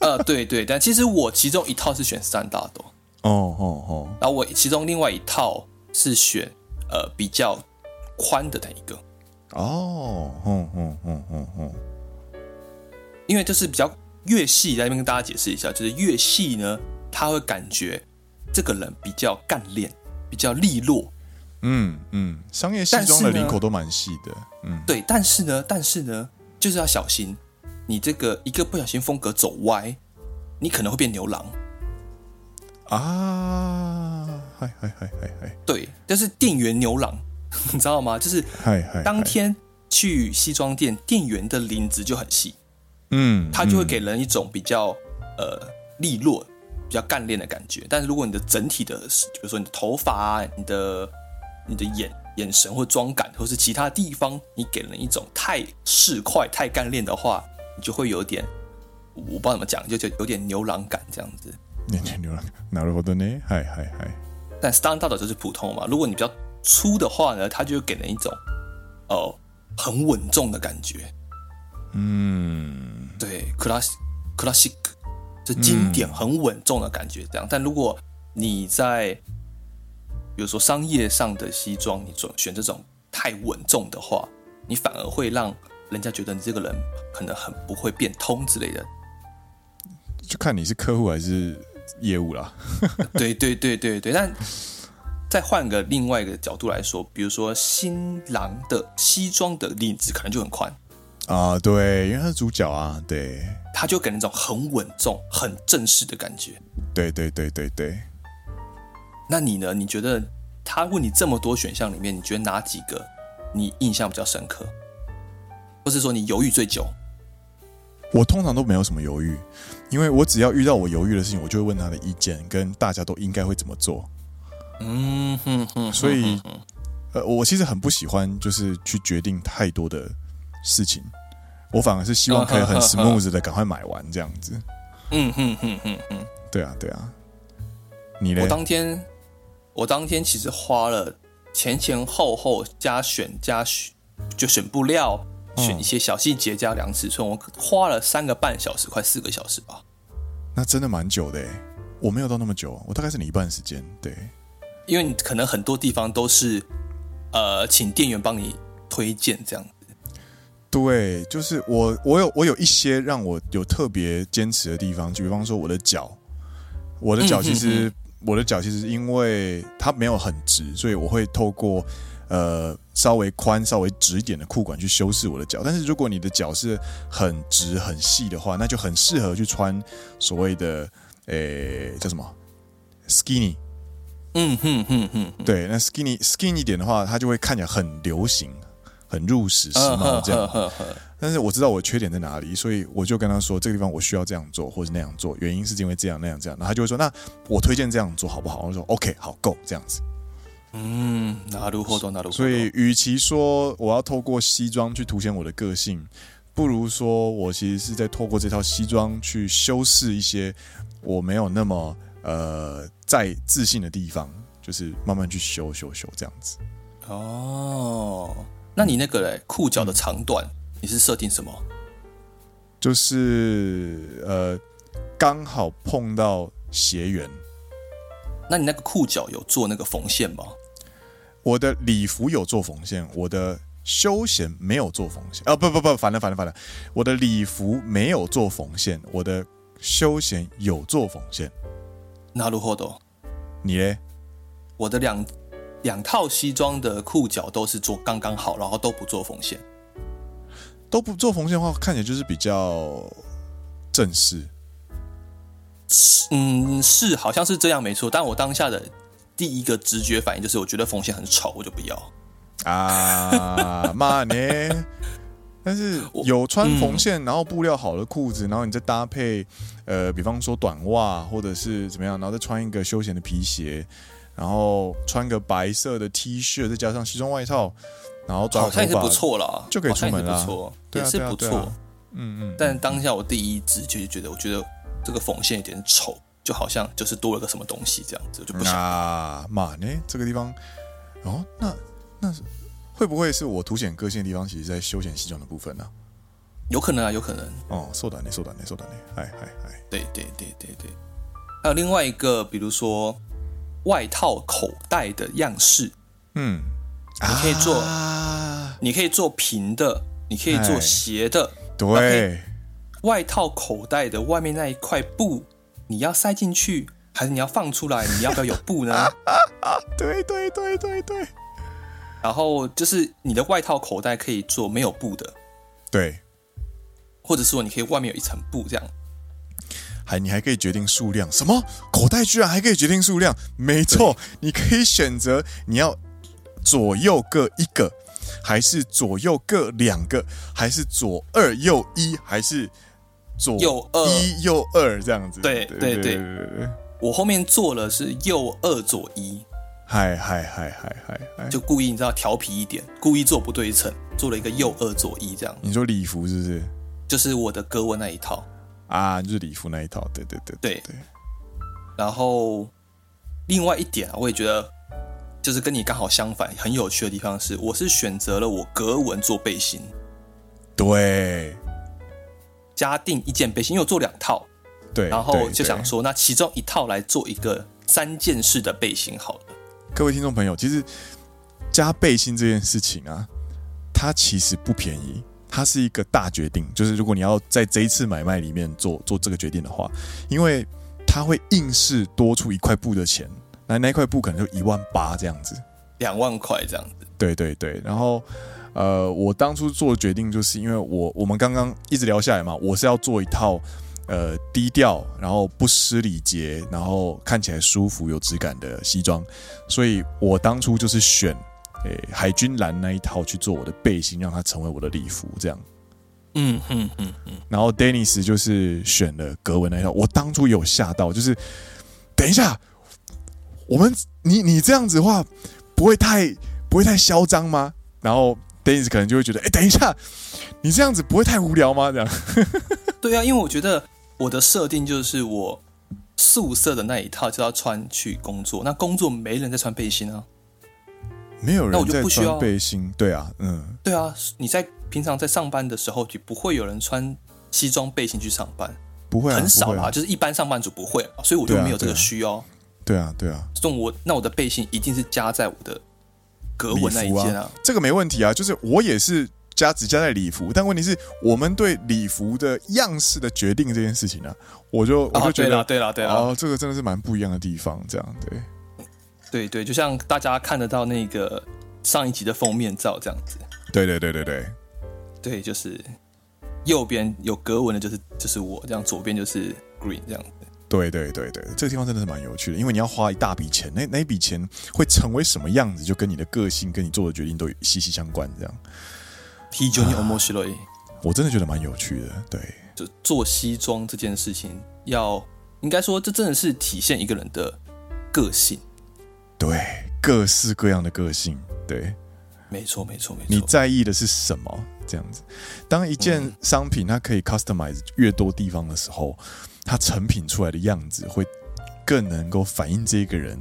S3: 呃，对对，但其实我其中一套是选斯坦大斗。
S2: 哦哦哦。
S3: 然后我其中另外一套是选呃比较宽的那一个。
S2: 哦，嗯嗯嗯嗯嗯。
S3: 因为就是比较。越细，在那边跟大家解释一下，就是越细呢，他会感觉这个人比较干练，比较利落。
S2: 嗯嗯，商业西装的领口都蛮细的。嗯，
S3: 对，但是呢，但是呢，就是要小心，你这个一个不小心风格走歪，你可能会变牛郎。
S2: 啊，嗨嗨嗨嗨嗨，
S3: 对，就是店员牛郎，你知道吗？就是
S2: 嗨嗨，
S3: 当天去西装店，店员的领子就很细。
S2: 嗯，
S3: 他就会给人一种比较、嗯、呃利落、比较干练的感觉。但是如果你的整体的，比如说你的头发啊、你的你的眼 眼神或妆感，或是其他地方，你给人一种太市侩、太干练的话，你就会有点，我不知道怎么讲，就就有点牛郎感这样子。
S2: 有点牛郎，なるほどね，嗨嗨嗨。
S3: 但 standard 就是普通嘛。如果你比较粗的话呢，它就会给人一种哦很稳重的感觉。
S2: 嗯，
S3: 对，classic classic，这经典很稳重的感觉这样。嗯、但如果你在 比如说商业上的西装，你选选这种太稳重的话，你反而会让人家觉得你这个人可能很不会变通之类的。
S2: 就看你是客户还是业务啦。
S3: 对对对对对，但再换个另外一个角度来说，比如说新郎的西装的领子可能就很宽
S2: 啊，对，因为他是主角啊，对，
S3: 他就给人一种很稳重、很正式的感觉。
S2: 对对对对对。
S3: 那你呢？你觉得他问你这么多选项里面，你觉得哪几个你印象比较深刻，或是说你犹豫最久？
S2: 我通常都没有什么犹豫，因为我只要遇到我犹豫的事情，我就会问他的意见，跟大家都应该会怎么做。
S3: 嗯哼哼，
S2: 所以呃，我其实很不喜欢就是去决定太多的事情，我反而是希望可以很 smooth 的赶快买完这样子。
S3: 嗯哼哼哼哼，
S2: 对啊对啊。你呢？
S3: 我当天，我当天其实花了前前后后加选加选，就选布料，选一些小细节加量尺寸，我花了三个半小时，快四个小时吧。
S2: 那真的蛮久的诶，我没有到那么久，我大概是你一半时间。对，
S3: 因为你可能很多地方都是，呃，请店员帮你推荐这样子。
S2: 对，就是我，我有我有一些让我有特别坚持的地方，就比方说我的脚，我的脚其实。我的脚其实因为它没有很直，所以我会透过呃稍微宽、稍微直一点的裤管去修饰我的脚。但是如果你的脚是很直、很细的话，那就很适合去穿所谓的诶叫什么 skinny。
S3: 嗯哼哼哼，
S2: 对，那 skinny skinny 一点的话，它就会看起来很流行。很入时时髦这样，但是我知道我缺点在哪里，所以我就跟他说，这个地方我需要这样做，或是那样做，原因是因为这样那样这样，然后他就会说，那我推荐这样做好不好？我说 OK，好够这样子。
S3: 嗯，那如何做？那如何？
S2: 所以，与其说我要透过西装去凸显我的个性，不如说我其实是在透过这套西装去修饰一些我没有那么呃在自信的地方，就是慢慢去修修修这样子。
S3: 哦。那你那个嘞，裤脚的长短，嗯、你是设定什么？
S2: 就是呃，刚好碰到鞋缘。
S3: 那你那个裤脚有做那个缝线吗？
S2: 我的礼服有做缝线，我的休闲没有做缝线。啊，不不不，反了反了反了，我的礼服没有做缝线，我的休闲有做缝线。
S3: なるほど。
S2: 你嘞？
S3: 我的两。两套西装的裤脚都是做刚刚好，然后都不做缝线，
S2: 都不做缝线的话，看起来就是比较正式。
S3: 嗯，是，好像是这样，没错。但我当下的第一个直觉反应就是，我觉得缝线很丑，我就不要。
S2: 啊，妈呢？但是有穿缝线，然后布料好的裤子，然后你再搭配，呃，比方说短袜或者是怎么样，然后再穿一个休闲的皮鞋。然后穿个白色的 T 恤，再加上西装外套，然后好
S3: 像也是不错了，
S2: 就可以出门了，
S3: 不错，也是不错。嗯嗯。但当下我第一直觉就觉得，我觉得这个缝线有点丑，就好像就是多了个什么东西这样子，就不行
S2: 啊。嘛呢，这个地方，哦，那那会不会是我凸显个性的地方？其实，在休闲西装的部分呢、啊？
S3: 有可能啊，有可能。
S2: 哦，そうだね，そうだね，そうだね。哎哎哎，
S3: 对对对对对。还有另外一个，比如说。外套口袋的样式，嗯， 你可以做，啊、你可以做平的，你可以做斜的，
S2: 对。
S3: 外套口袋的外面那一块布，你要塞进去，还是你要放出来？你要不要有布呢？
S2: 对对对对对。
S3: 然后就是你的外套口袋可以做没有布的，
S2: 对。
S3: 或者说你可以外面有一层布这样。
S2: 还你还可以决定数量，什么口袋居然还可以决定数量？没错，你可以选择你要左右各一个，还是左右各两个，还是左二右一，还是左右一右二这样子？
S3: 对对对对，我后面做了是右二左一，
S2: 嗨嗨嗨嗨嗨嗨，
S3: 就故意你知道调皮一点，故意做不对称，做了一个右二左一这样。
S2: 你说礼服是不是？
S3: 就是我的格纹那一套
S2: 啊，就是礼服那一套，对对对
S3: 对对。然后另外一点啊，我也觉得就是跟你刚好相反，很有趣的地方是，我是选择了我格纹做背心，
S2: 对，
S3: 加定一件背心，因为我做两套，
S2: 对，
S3: 然后就想说，那其中一套来做一个三件式的背心好了。
S2: 各位听众朋友，其实加背心这件事情啊，它其实不便宜。它是一个大决定，就是如果你要在这一次买卖里面做做这个决定的话，因为它会硬是多出一块布的钱，那那块布可能就一万八这样子，
S3: 两万块这样子。
S2: 对对对，然后呃，我当初做的决定就是因为我我们刚刚一直聊下来嘛，我是要做一套呃低调，然后不失礼节，然后看起来舒服有质感的西装，所以我当初就是选诶。海军蓝那一套去做我的背心，让它成为我的礼服，这样。
S3: 嗯嗯嗯嗯。
S2: 然后 Dennis 就是选了格纹那一套，我当初有吓到，就是等一下，我们你你这样子的话，不会太不会太嚣张吗？然后 Dennis 可能就会觉得，哎，等一下，你这样子不会太无聊吗？这样。
S3: 对啊，因为我觉得我的设定就是我宿舍的那一套就要穿去工作，那工作没人在穿背心啊。
S2: 没有人在穿背心，对啊，嗯，
S3: 对啊，你在平常在上班的时候，就不会有人穿西装背心去上班，
S2: 不会、啊，
S3: 很少啦？
S2: 啊、
S3: 就是一般上班族不会、啊，所以我就没有这个需要。
S2: 对啊，对啊，
S3: 这种我那我的背心一定是加在我的格纹那一件啊，
S2: 啊，这个没问题啊。就是我也是加只加在礼服，但问题是我们对礼服的样式的决定这件事情呢、啊，我就我就觉得，
S3: 对了、啊，对了，
S2: 哦，这个真的是蛮不一样的地方，这样对。
S3: 对对，就像大家看得到那个上一集的封面照这样子。
S2: 对对对对对，
S3: 对，就是右边有格纹的，就是就是我这样，左边就是 Green 这样子。
S2: 对对对对，这个地方真的是蛮有趣的，因为你要花一大笔钱，那那一笔钱会成为什么样子，就跟你的个性、跟你做的决定都息息相关。这样，
S3: 非常面白い，
S2: 我真的觉得蛮有趣的。对，
S3: 就做西装这件事情，要应该说，这真的是体现一个人的个性。
S2: 对，各式各样的个性，对，
S3: 没错，没错，没错。
S2: 你在意的是什么？这样子，当一件商品它可以 customize 越多地方的时候，它成品出来的样子会更能够反映这个人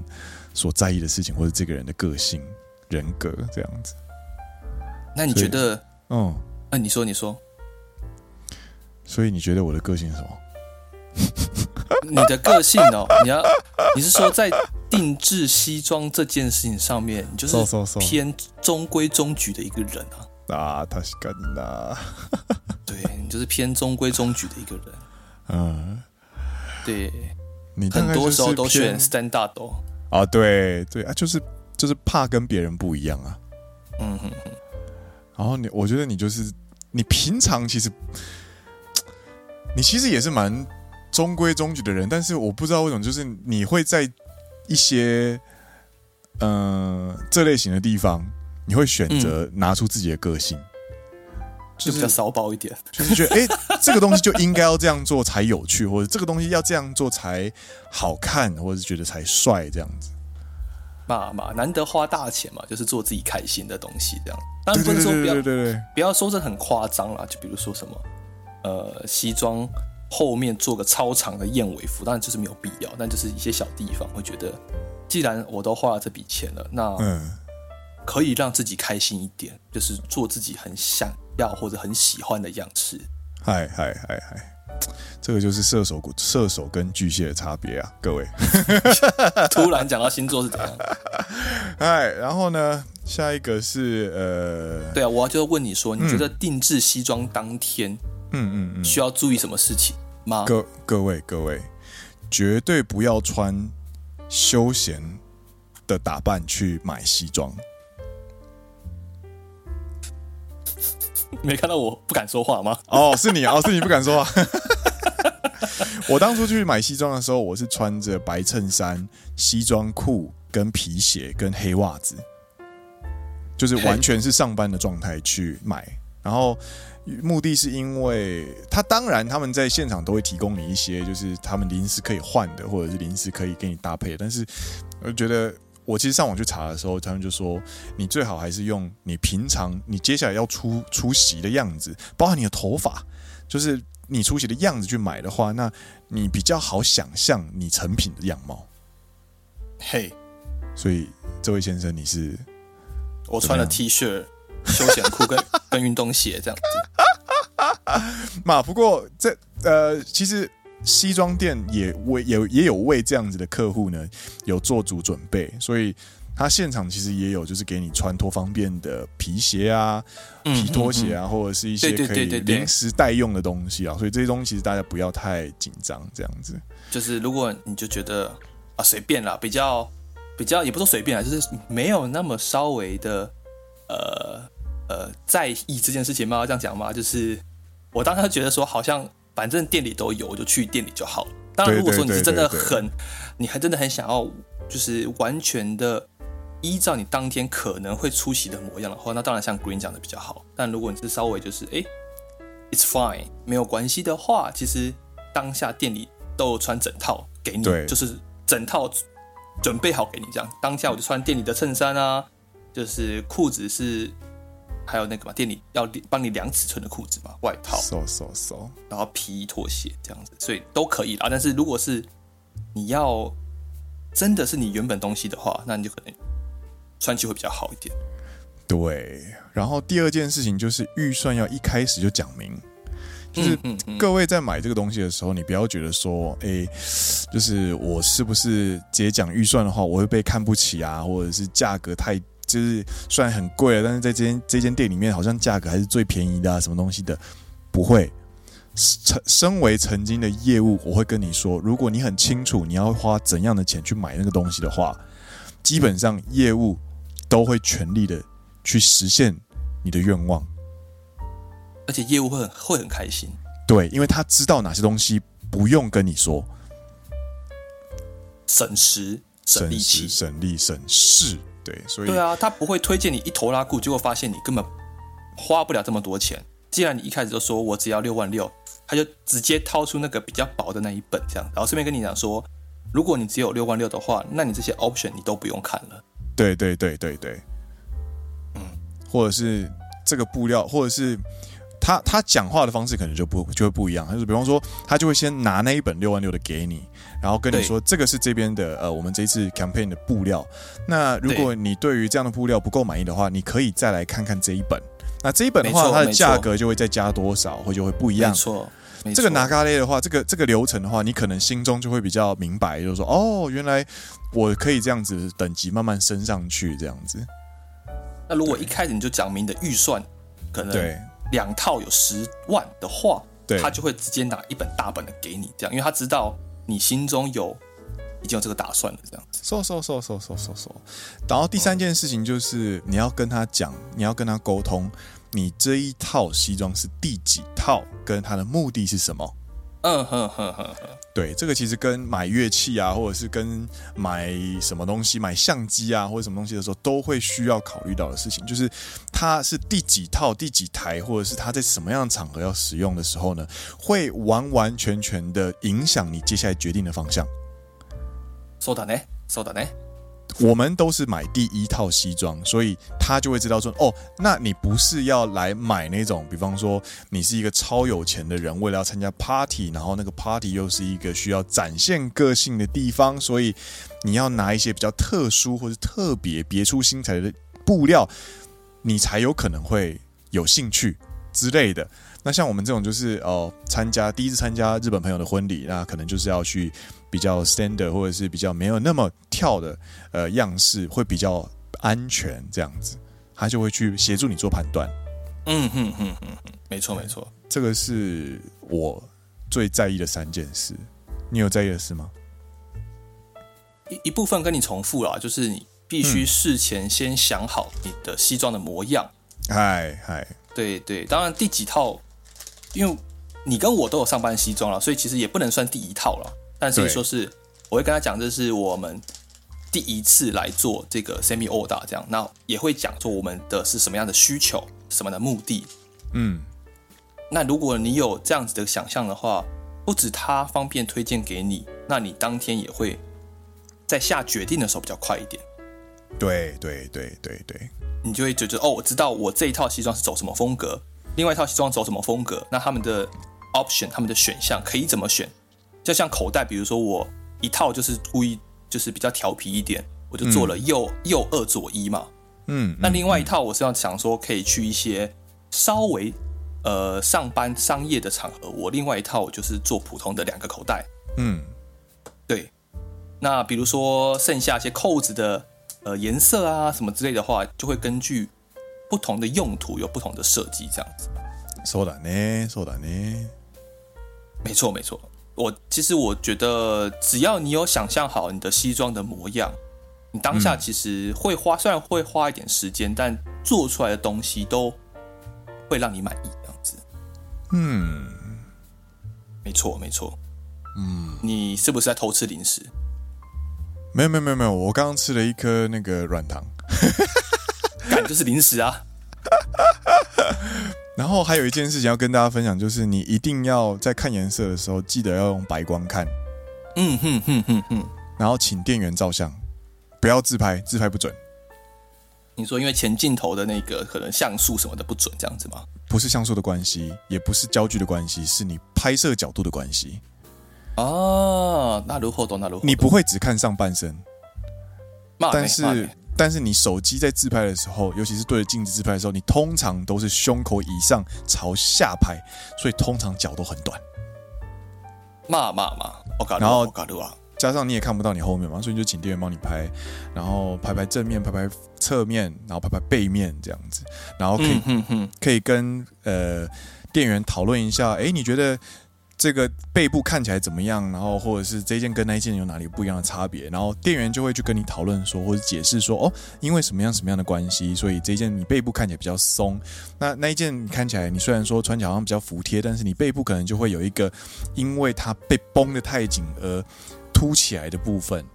S2: 所在意的事情，或者这个人的个性、人格这样子。
S3: 那你觉得？
S2: 嗯，
S3: 那、啊、你说，你说。
S2: 所以你觉得我的个性是什么？
S3: 你的个性哦，你要，你是说在？定制西装这件事情上面，你就是偏中规中矩的一个人啊。
S2: 啊，他是干的。
S3: 对，你就是偏中规中矩的一个人。
S2: 嗯，
S3: 对。
S2: 你
S3: 很多时候都选 standard
S2: 啊，对对啊，就是就是怕跟别人不一样啊。
S3: 嗯哼哼。
S2: 然后你，我觉得你就是你平常其实你其实也是蛮中规中矩的人，但是我不知道为什么，就是你会在。一些，嗯、呃，这类型的地方，你会选择拿出自己的个性，
S3: 嗯、就是比较骚包一点，
S2: 就是觉得，哎、欸，这个东西就应该要这样做才有趣，或者这个东西要这样做才好看，或者是觉得才帅，这样子。
S3: 嘛嘛，难得花大钱嘛，就是做自己开心的东西，这样。当然不能说不要，不要说这很夸张啦，就比如说什么，呃，西装。后面做个超长的燕尾服，当然就是没有必要，但就是一些小地方会觉得，既然我都花了这笔钱了，那可以让自己开心一点，就是做自己很想要或者很喜欢的样式。
S2: 嗨嗨嗨嗨，这个就是射手射手跟巨蟹的差别啊，各位。
S3: 突然讲到星座是怎样？
S2: 哎，然后呢，下一个是呃，
S3: 对啊，我就问你说，你觉得定制西装当天？
S2: 嗯嗯嗯，
S3: 需要注意什么事情吗？
S2: 各各位各位，绝对不要穿休闲的打扮去买西装。
S3: 没看到我不敢说话吗？
S2: 哦，是你哦，是你不敢说话。我当初去买西装的时候，我是穿着白衬衫、西装裤、跟皮鞋、跟黑袜子，就是完全是上班的状态去买，然后。目的是因为他当然他们在现场都会提供你一些，就是他们临时可以换的，或者是临时可以给你搭配。但是我觉得我其实上网去查的时候，他们就说你最好还是用你平常你接下来要出出席的样子，包含你的头发，就是你出席的样子去买的话，那你比较好想象你成品的样貌。
S3: 嘿，
S2: 所以这位先生，你是
S3: 我穿了 T 恤、休闲裤跟 跟运动鞋这样子。
S2: 嘛，不过这呃，其实。西装店也为也也有为这样子的客户呢，有做足准备，所以他现场其实也有就是给你穿脱方便的皮鞋啊、皮拖鞋啊，嗯嗯嗯，或者是一些可以临时代用的东西啊，所以这些东西其实大家不要太紧张，这样子。
S3: 就是如果你就觉得啊随便啦，比较比较也不说随便啦，就是没有那么稍微的呃呃在意这件事情吗？要这样讲嘛？就是我当时觉得说好像。反正店里都有，我就去店里就好了。当然，如果说你是真的很，你还真的很想要，就是完全的依照你当天可能会出席的模样的话，那当然像 Green 讲的比较好。但如果你是稍微就是哎，It's fine，没有关系的话，其实当下店里都有穿整套给你，就是整套准备好给你这样。当下我就穿店里的衬衫啊，就是裤子是。还有那个嘛，店里要帮你量尺寸的裤子嘛，外套
S2: ，so so so，
S3: 然后皮衣拖鞋这样子，所以都可以啦。但是如果是你要真的是你原本东西的话，那你就可能穿起会比较好一点。
S2: 对，然后第二件事情就是预算要一开始就讲明，就是各位在买这个东西的时候，你不要觉得说，哎，就是我是不是直接讲预算的话，我会被看不起啊，或者是价格太。就是虽然很贵了，但是在这间这间店里面，好像价格还是最便宜的啊，什么东西的不会。身身为曾经的业务，我会跟你说，如果你很清楚你要花怎样的钱去买那个东西的话，基本上业务都会全力的去实现你的愿望，
S3: 而且业务会很会很开心。
S2: 对，因为他知道哪些东西不用跟你说，
S3: 省时省力气，
S2: 省力省事。对，所以
S3: 对啊，他不会推荐你一头拉裤，结果发现你根本花不了这么多钱。既然你一开始就说我只要六万六，他就直接掏出那个比较薄的那一本，这样，然后顺便跟你讲说，如果你只有六万六的话，那你这些 option 你都不用看了。
S2: 对对对对对，嗯，或者是这个布料，或者是。他他讲话的方式可能就不就会不一样，就是比方说，他就会先拿那一本六万六的给你，然后跟你说这个是这边的呃，我们这一次 campaign 的布料。那如果你对于这样的布料不够满意的话，你可以再来看看这一本。那这一本的话，它的价格就会再加多少，会就会不一样。
S3: 没错，
S2: 这个拿咖喱的话，这个这个流程的话，你可能心中就会比较明白，就是说哦，原来我可以这样子等级慢慢升上去，这样子。
S3: 那如果一开始你就讲明的预算，可能对。两套有十万的话，对，他就会直接拿一本大本的给你，这样，因为他知道你心中有已经有这个打算了，这样子。
S2: 说说说说说说说，然后第三件事情就是你要跟他讲，你要跟他沟通，你这一套西装是第几套，跟他的目的是什么。
S3: 嗯哼哼哼哼，
S2: 对，这个其实跟买乐器啊，或者是跟买什么东西、买相机啊，或者什么东西的时候，都会需要考虑到的事情，就是它是第几套、第几台，或者是它在什么样的场合要使用的时候呢，会完完全全的影响你接下来决定的方向。
S3: そうだね，そうだね。
S2: 我们都是买第一套西装，所以他就会知道说，哦，那你不是要来买那种，比方说你是一个超有钱的人，为了要参加 party，然后那个 party 又是一个需要展现个性的地方，所以你要拿一些比较特殊或者特别别出心裁的布料，你才有可能会有兴趣之类的。那像我们这种就是哦，参加第一次参加日本朋友的婚礼，那可能就是要去比较 standard 或者是比较没有那么跳的呃样式，会比较安全这样子，他就会去协助你做判断。
S3: 嗯哼哼哼，没错没错，
S2: 这个是我最在意的三件事。你有在意的事吗？
S3: 一一部分跟你重复了，就是你必须事前先想好你的西装的模样。
S2: 嗨嗨，
S3: 对对，当然第几套。因为你跟我都有上班西装了，所以其实也不能算第一套了。但是说是我会跟他讲，这是我们第一次来做这个 semi order 这样，那也会讲说我们的是什么样的需求，什么的目的。嗯，那如果你有这样子的想象的话，不止他方便推荐给你，那你当天也会在下决定的时候比较快一点。
S2: 对对对对对，
S3: 你就会觉得哦，我知道我这一套西装是走什么风格，另外一套西装走什么风格，那他们的 option，他们的选项可以怎么选？就像口袋，比如说我一套就是故意就是比较调皮一点，我就做了右、嗯、右二左一嘛。嗯，那另外一套我是要想说可以去一些稍微呃上班商业的场合，我另外一套我就是做普通的两个口袋。嗯，对。那比如说剩下一些扣子的呃颜色啊什么之类的话，就会根据不同的用途有不同的设计，这样子。
S2: そうだね，そうだね。
S3: 没错没错，我其实我觉得只要你有想象好你的西装的模样。你当下其实会花，虽然会花一点时间，但做出来的东西都会让你满意，这样子。嗯，没错，没错。嗯，你是不是在偷吃零食？
S2: 没有，没有，没有，没有。我刚刚吃了一颗那个软糖，
S3: 感 就是零食啊。
S2: 然后还有一件事情要跟大家分享，就是你一定要在看颜色的时候，记得要用白光看。嗯哼哼哼哼。然后请店员照相。不要自拍，自拍不准。
S3: 你说因为前镜头的那个可能像素什么的不准，这样子吗？
S2: 不是像素的关系，也不是焦距的关系，是你拍摄角度的关系。
S3: 哦，那如何懂？那如何？
S2: 你不会只看上半身，但是但是你手机在自拍的时候，尤其是对着镜子自拍的时候，你通常都是胸口以上朝下拍，所以通常脚都很短。
S3: 嘛嘛嘛，
S2: 然后。加上你也看不到你后面嘛，所以你就请店员帮你拍，然后拍拍正面，拍拍侧面，然后拍拍背面这样子，然后可以、可以跟呃店员讨论一下，哎，你觉得这个背部看起来怎么样？然后或者是这件跟那一件有哪里不一样的差别？然后店员就会去跟你讨论说，或者解释说，哦，因为什么样什么样的关系，所以这件你背部看起来比较松，那那一件看起来你虽然说穿起来好像比较服帖，但是你背部可能就会有一个，因为它被绷得太紧而。凸起来的部分，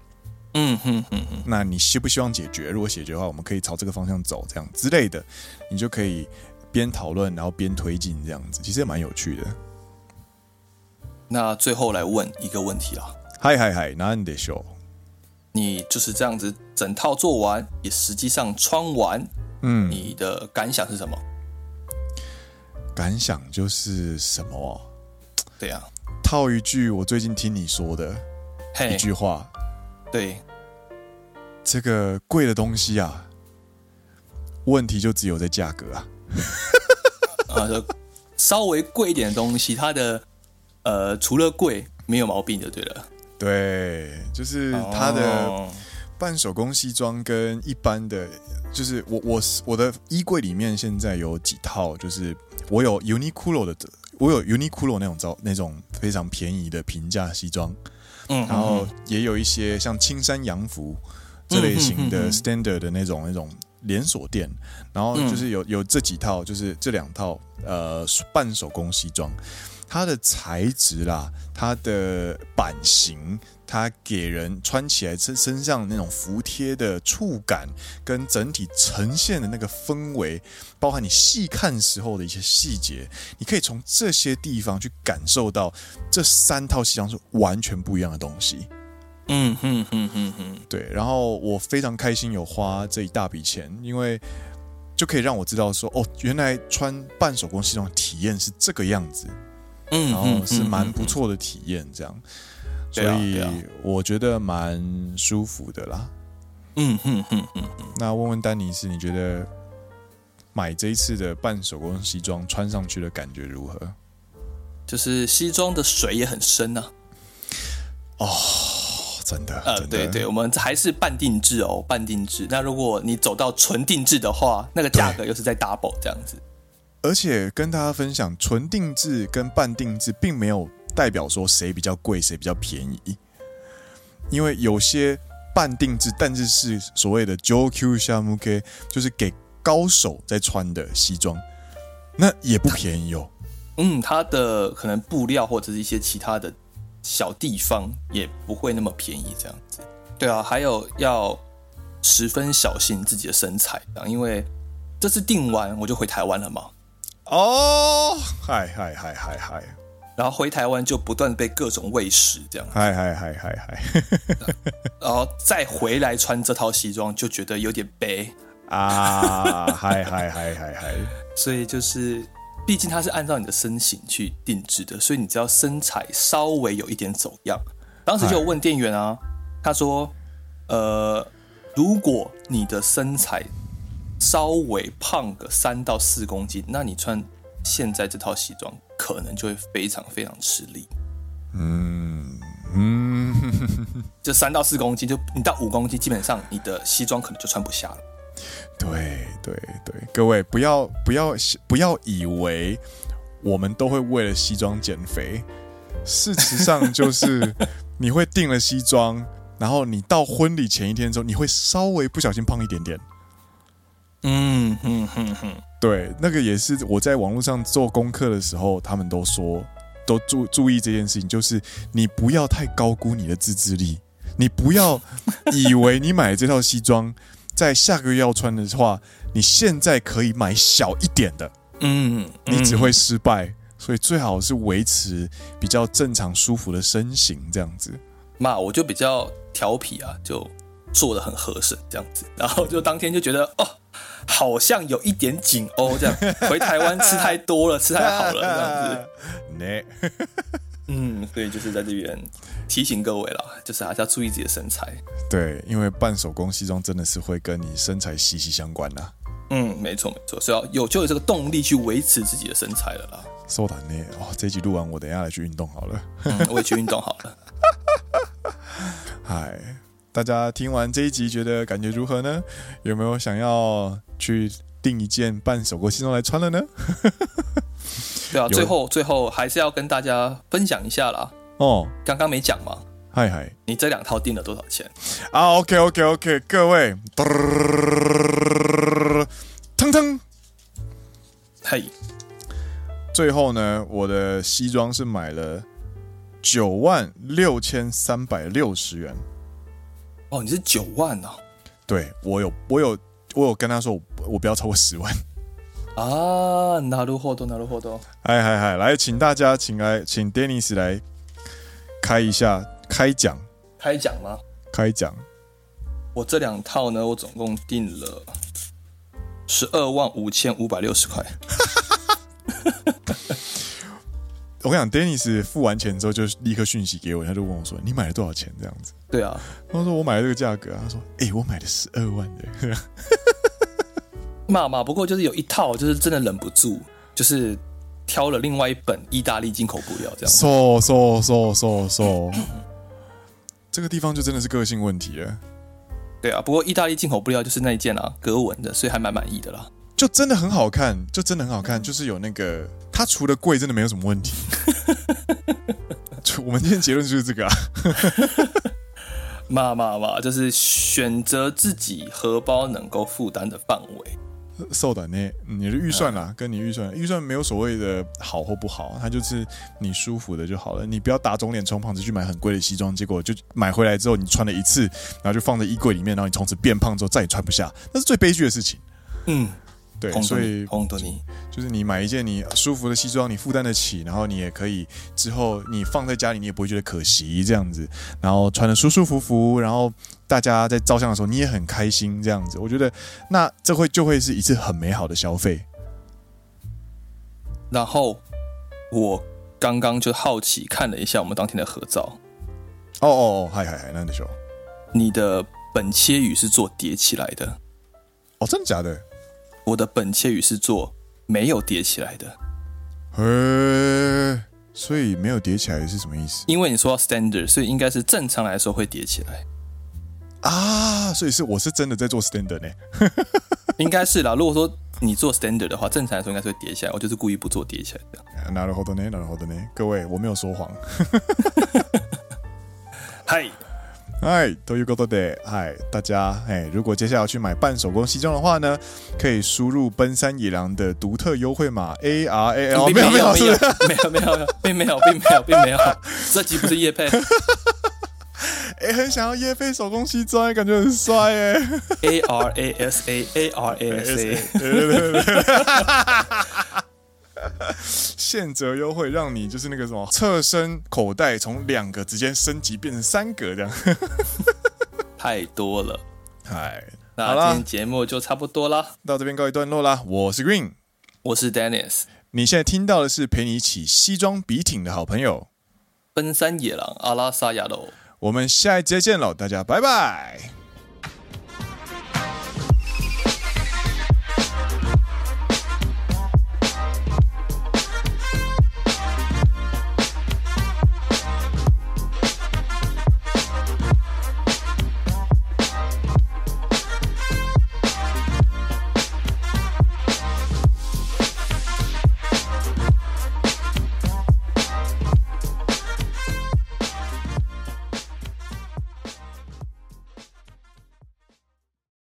S2: 嗯哼哼哼，那你希不希望解决？如果解决的话，我们可以朝这个方向走，这样之类的，你就可以边讨论，然后边推进，这样子，其实也蛮有趣的。
S3: 那最后来问一个问题啊，
S2: 嗨嗨嗨，なんでしょう？
S3: 你就是这样子整套做完，也实际上穿完，嗯，你的感想是什么？
S2: 感想就是什么？
S3: 对呀，
S2: 套一句我最近听你说的。Hey, 一句话，
S3: 对，
S2: 这个贵的东西啊，问题就只有在价格啊。
S3: 啊，稍微贵一点的东西，它的 呃，除了贵没有毛病就对了。
S2: 对，就是它的半手工西装跟一般的，就是我我我的衣柜里面现在有几套，就是我有 Uniqlo 的，我有 Uniqlo 那种招那种非常便宜的平价西装。嗯，然后也有一些像青山洋服这类型的 standard 的那种那种连锁店，然后就是有有这几套，就是这两套呃半手工西装，它的材质啦，它的版型。它给人穿起来身身上那种服帖的触感，跟整体呈现的那个氛围，包含你细看时候的一些细节，你可以从这些地方去感受到这三套西装是完全不一样的东西。嗯哼哼哼哼，对。然后我非常开心有花这一大笔钱，因为就可以让我知道说，哦，原来穿半手工西装的体验是这个样子。嗯，然后是蛮不错的体验，这样。所以我觉得蛮舒服的啦。嗯哼哼哼。那问问丹尼斯，你觉得买这一次的半手工西装穿上去的感觉如何？
S3: 就是西装的水也很深呐。
S2: 哦，真的。
S3: 呃，对对，我们还是半定制哦，半定制。那如果你走到纯定制的话，那个价格又是在 double 这样子。
S2: 而且跟大家分享，纯定制跟半定制并没有。代表说谁比较贵，谁比较便宜？因为有些半定制，但是是所谓的 JQ 项目 K，就是给高手在穿的西装，那也不便宜哦。
S3: 嗯，它的可能布料或者是一些其他的小地方也不会那么便宜，这样子。对啊，还有要十分小心自己的身材，因为这次定完我就回台湾了嘛。
S2: 哦，嗨嗨嗨嗨嗨。
S3: 然后回台湾就不断被各种喂食，这样。
S2: 嗨嗨嗨嗨嗨，
S3: 然后再回来穿这套西装，就觉得有点悲
S2: 啊！嗨嗨嗨嗨嗨！
S3: 所以就是，毕竟它是按照你的身形去定制的，所以你只要身材稍微有一点走样，当时就有问店员啊，他说：“呃，如果你的身材稍微胖个三到四公斤，那你穿现在这套西装。”可能就会非常非常吃力，
S2: 嗯嗯，
S3: 就三到四公斤，就你到五公斤，基本上你的西装可能就穿不下了。
S2: 对对对，各位不要不要不要以为我们都会为了西装减肥，事实上就是你会订了西装，然后你到婚礼前一天之后，你会稍微不小心胖一点点。
S3: 嗯哼哼哼。
S2: 对，那个也是我在网络上做功课的时候，他们都说都注注意这件事情，就是你不要太高估你的自制力，你不要以为你买这套西装，在下个月要穿的话，你现在可以买小一点的，
S3: 嗯，
S2: 你只会失败，所以最好是维持比较正常舒服的身形这样子。
S3: 嘛，我就比较调皮啊，就做的很合身这样子，然后就当天就觉得哦。好像有一点紧哦，这样 回台湾吃太多了，吃太好了，这样子。嗯，所以就是在这边提醒各位了，就是还是要注意自己的身材。
S2: 对，因为半手工西装真的是会跟你身材息息相关的。
S3: 嗯，没错没错，所以要有就有这个动力去维持自己的身材了啦。
S2: 说的呢，哦，这一集录完，我等一下来去运动好了。
S3: 嗯，我也去运动好了。
S2: 嗨。大家听完这一集，觉得感觉如何呢？有没有想要去订一件半手工西装来穿了呢？
S3: 对啊，最后最后还是要跟大家分享一下啦。
S2: 哦，
S3: 刚刚没讲嘛？
S2: 嗨嗨，
S3: 你这两套订了多少钱？
S2: 啊，OK OK OK，各位，腾腾，
S3: 嘿，
S2: 最后呢，我的西装是买了九万六千三百六十元。
S3: 哦，你是九万啊？
S2: 对，我有，我有，我有跟他说我，我不要超过十万。
S3: 啊，なるほど，なるほど。
S2: 嗨嗨嗨，来，请大家，请来，请 Dennis 来开一下开讲。
S3: 开讲吗？
S2: 开讲。
S3: 我这两套呢，我总共订了十二万五千五百六十块。
S2: 我跟你讲，Dennis 付完钱之后就立刻讯息给我，他就问我说：“你买了多少钱？”这样子。
S3: 对啊，
S2: 他说：“我买了这个价格。”他说：“哎、欸，我买了十二万的。”
S3: 嘛嘛，不过就是有一套，就是真的忍不住，就是挑了另外一本意大利进口布料这样。
S2: 说说说说说，这个地方就真的是个性问题了。
S3: 对啊，不过意大利进口布料就是那一件啊，格纹的，所以还蛮满意的啦。
S2: 就真的很好看，就真的很好看，就是有那个。它除了贵，真的没有什么问题。我们今天结论就是这个啊。
S3: 嘛嘛嘛，就是选择自己荷包能够负担的范围。
S2: 瘦的呢，你的预算啦，跟你预算，预算没有所谓的好或不好，它就是你舒服的就好了。你不要打肿脸充胖子去买很贵的西装，结果就买回来之后你穿了一次，然后就放在衣柜里面，然后你从此变胖之后再也穿不下，那是最悲剧的事情。
S3: 嗯。
S2: 对，所以就是你买一件你舒服的西装，你负担得起，然后你也可以之后你放在家里，你也不会觉得可惜这样子，然后穿的舒舒服服，然后大家在照相的时候你也很开心这样子，我觉得那这会就会是一次很美好的消费。
S3: 然后我刚刚就好奇看了一下我们当天的合照，
S2: 哦哦哦，嗨嗨嗨，那你说，
S3: 你的本切羽是做叠起来的，
S2: 哦，真的假的？
S3: 我的本切羽是做没有叠起来的，
S2: 呃，所以没有叠起来是什么意思？
S3: 因为你说到 standard，所以应该是正常来说会叠起来
S2: 啊，所以是我是真的在做 standard 呢，
S3: 应该是啦。如果说你做 standard 的话，正常来说应该是会叠起来，我就是故意不做叠起来的。
S2: なるほどね，なるほどね，各位我没有说谎。
S3: 嗨。
S2: 嗨，都有够多的嗨，大家哎，如果接下来要去买半手工西装的话呢，可以输入奔山野狼的独特优惠码 A R A L。没有没有没有没有没有
S3: 并没有并没有并没有，这集不是叶配。
S2: 哎，很想要业配手工西装，感觉很帅哎。
S3: A R A S A A R A S A。
S2: 现折优惠让你就是那个什么侧身口袋从两个直接升级变成三个这样，
S3: 太多了。
S2: 嗨，
S3: 那今天节目就差不多啦，
S2: 到这边告一段落啦。我是 Green，
S3: 我是 Dennis，
S2: 你现在听到的是陪你一起西装笔挺的好朋友
S3: 奔山野狼阿拉萨亚喽。
S2: 我们下一节见喽，大家拜拜。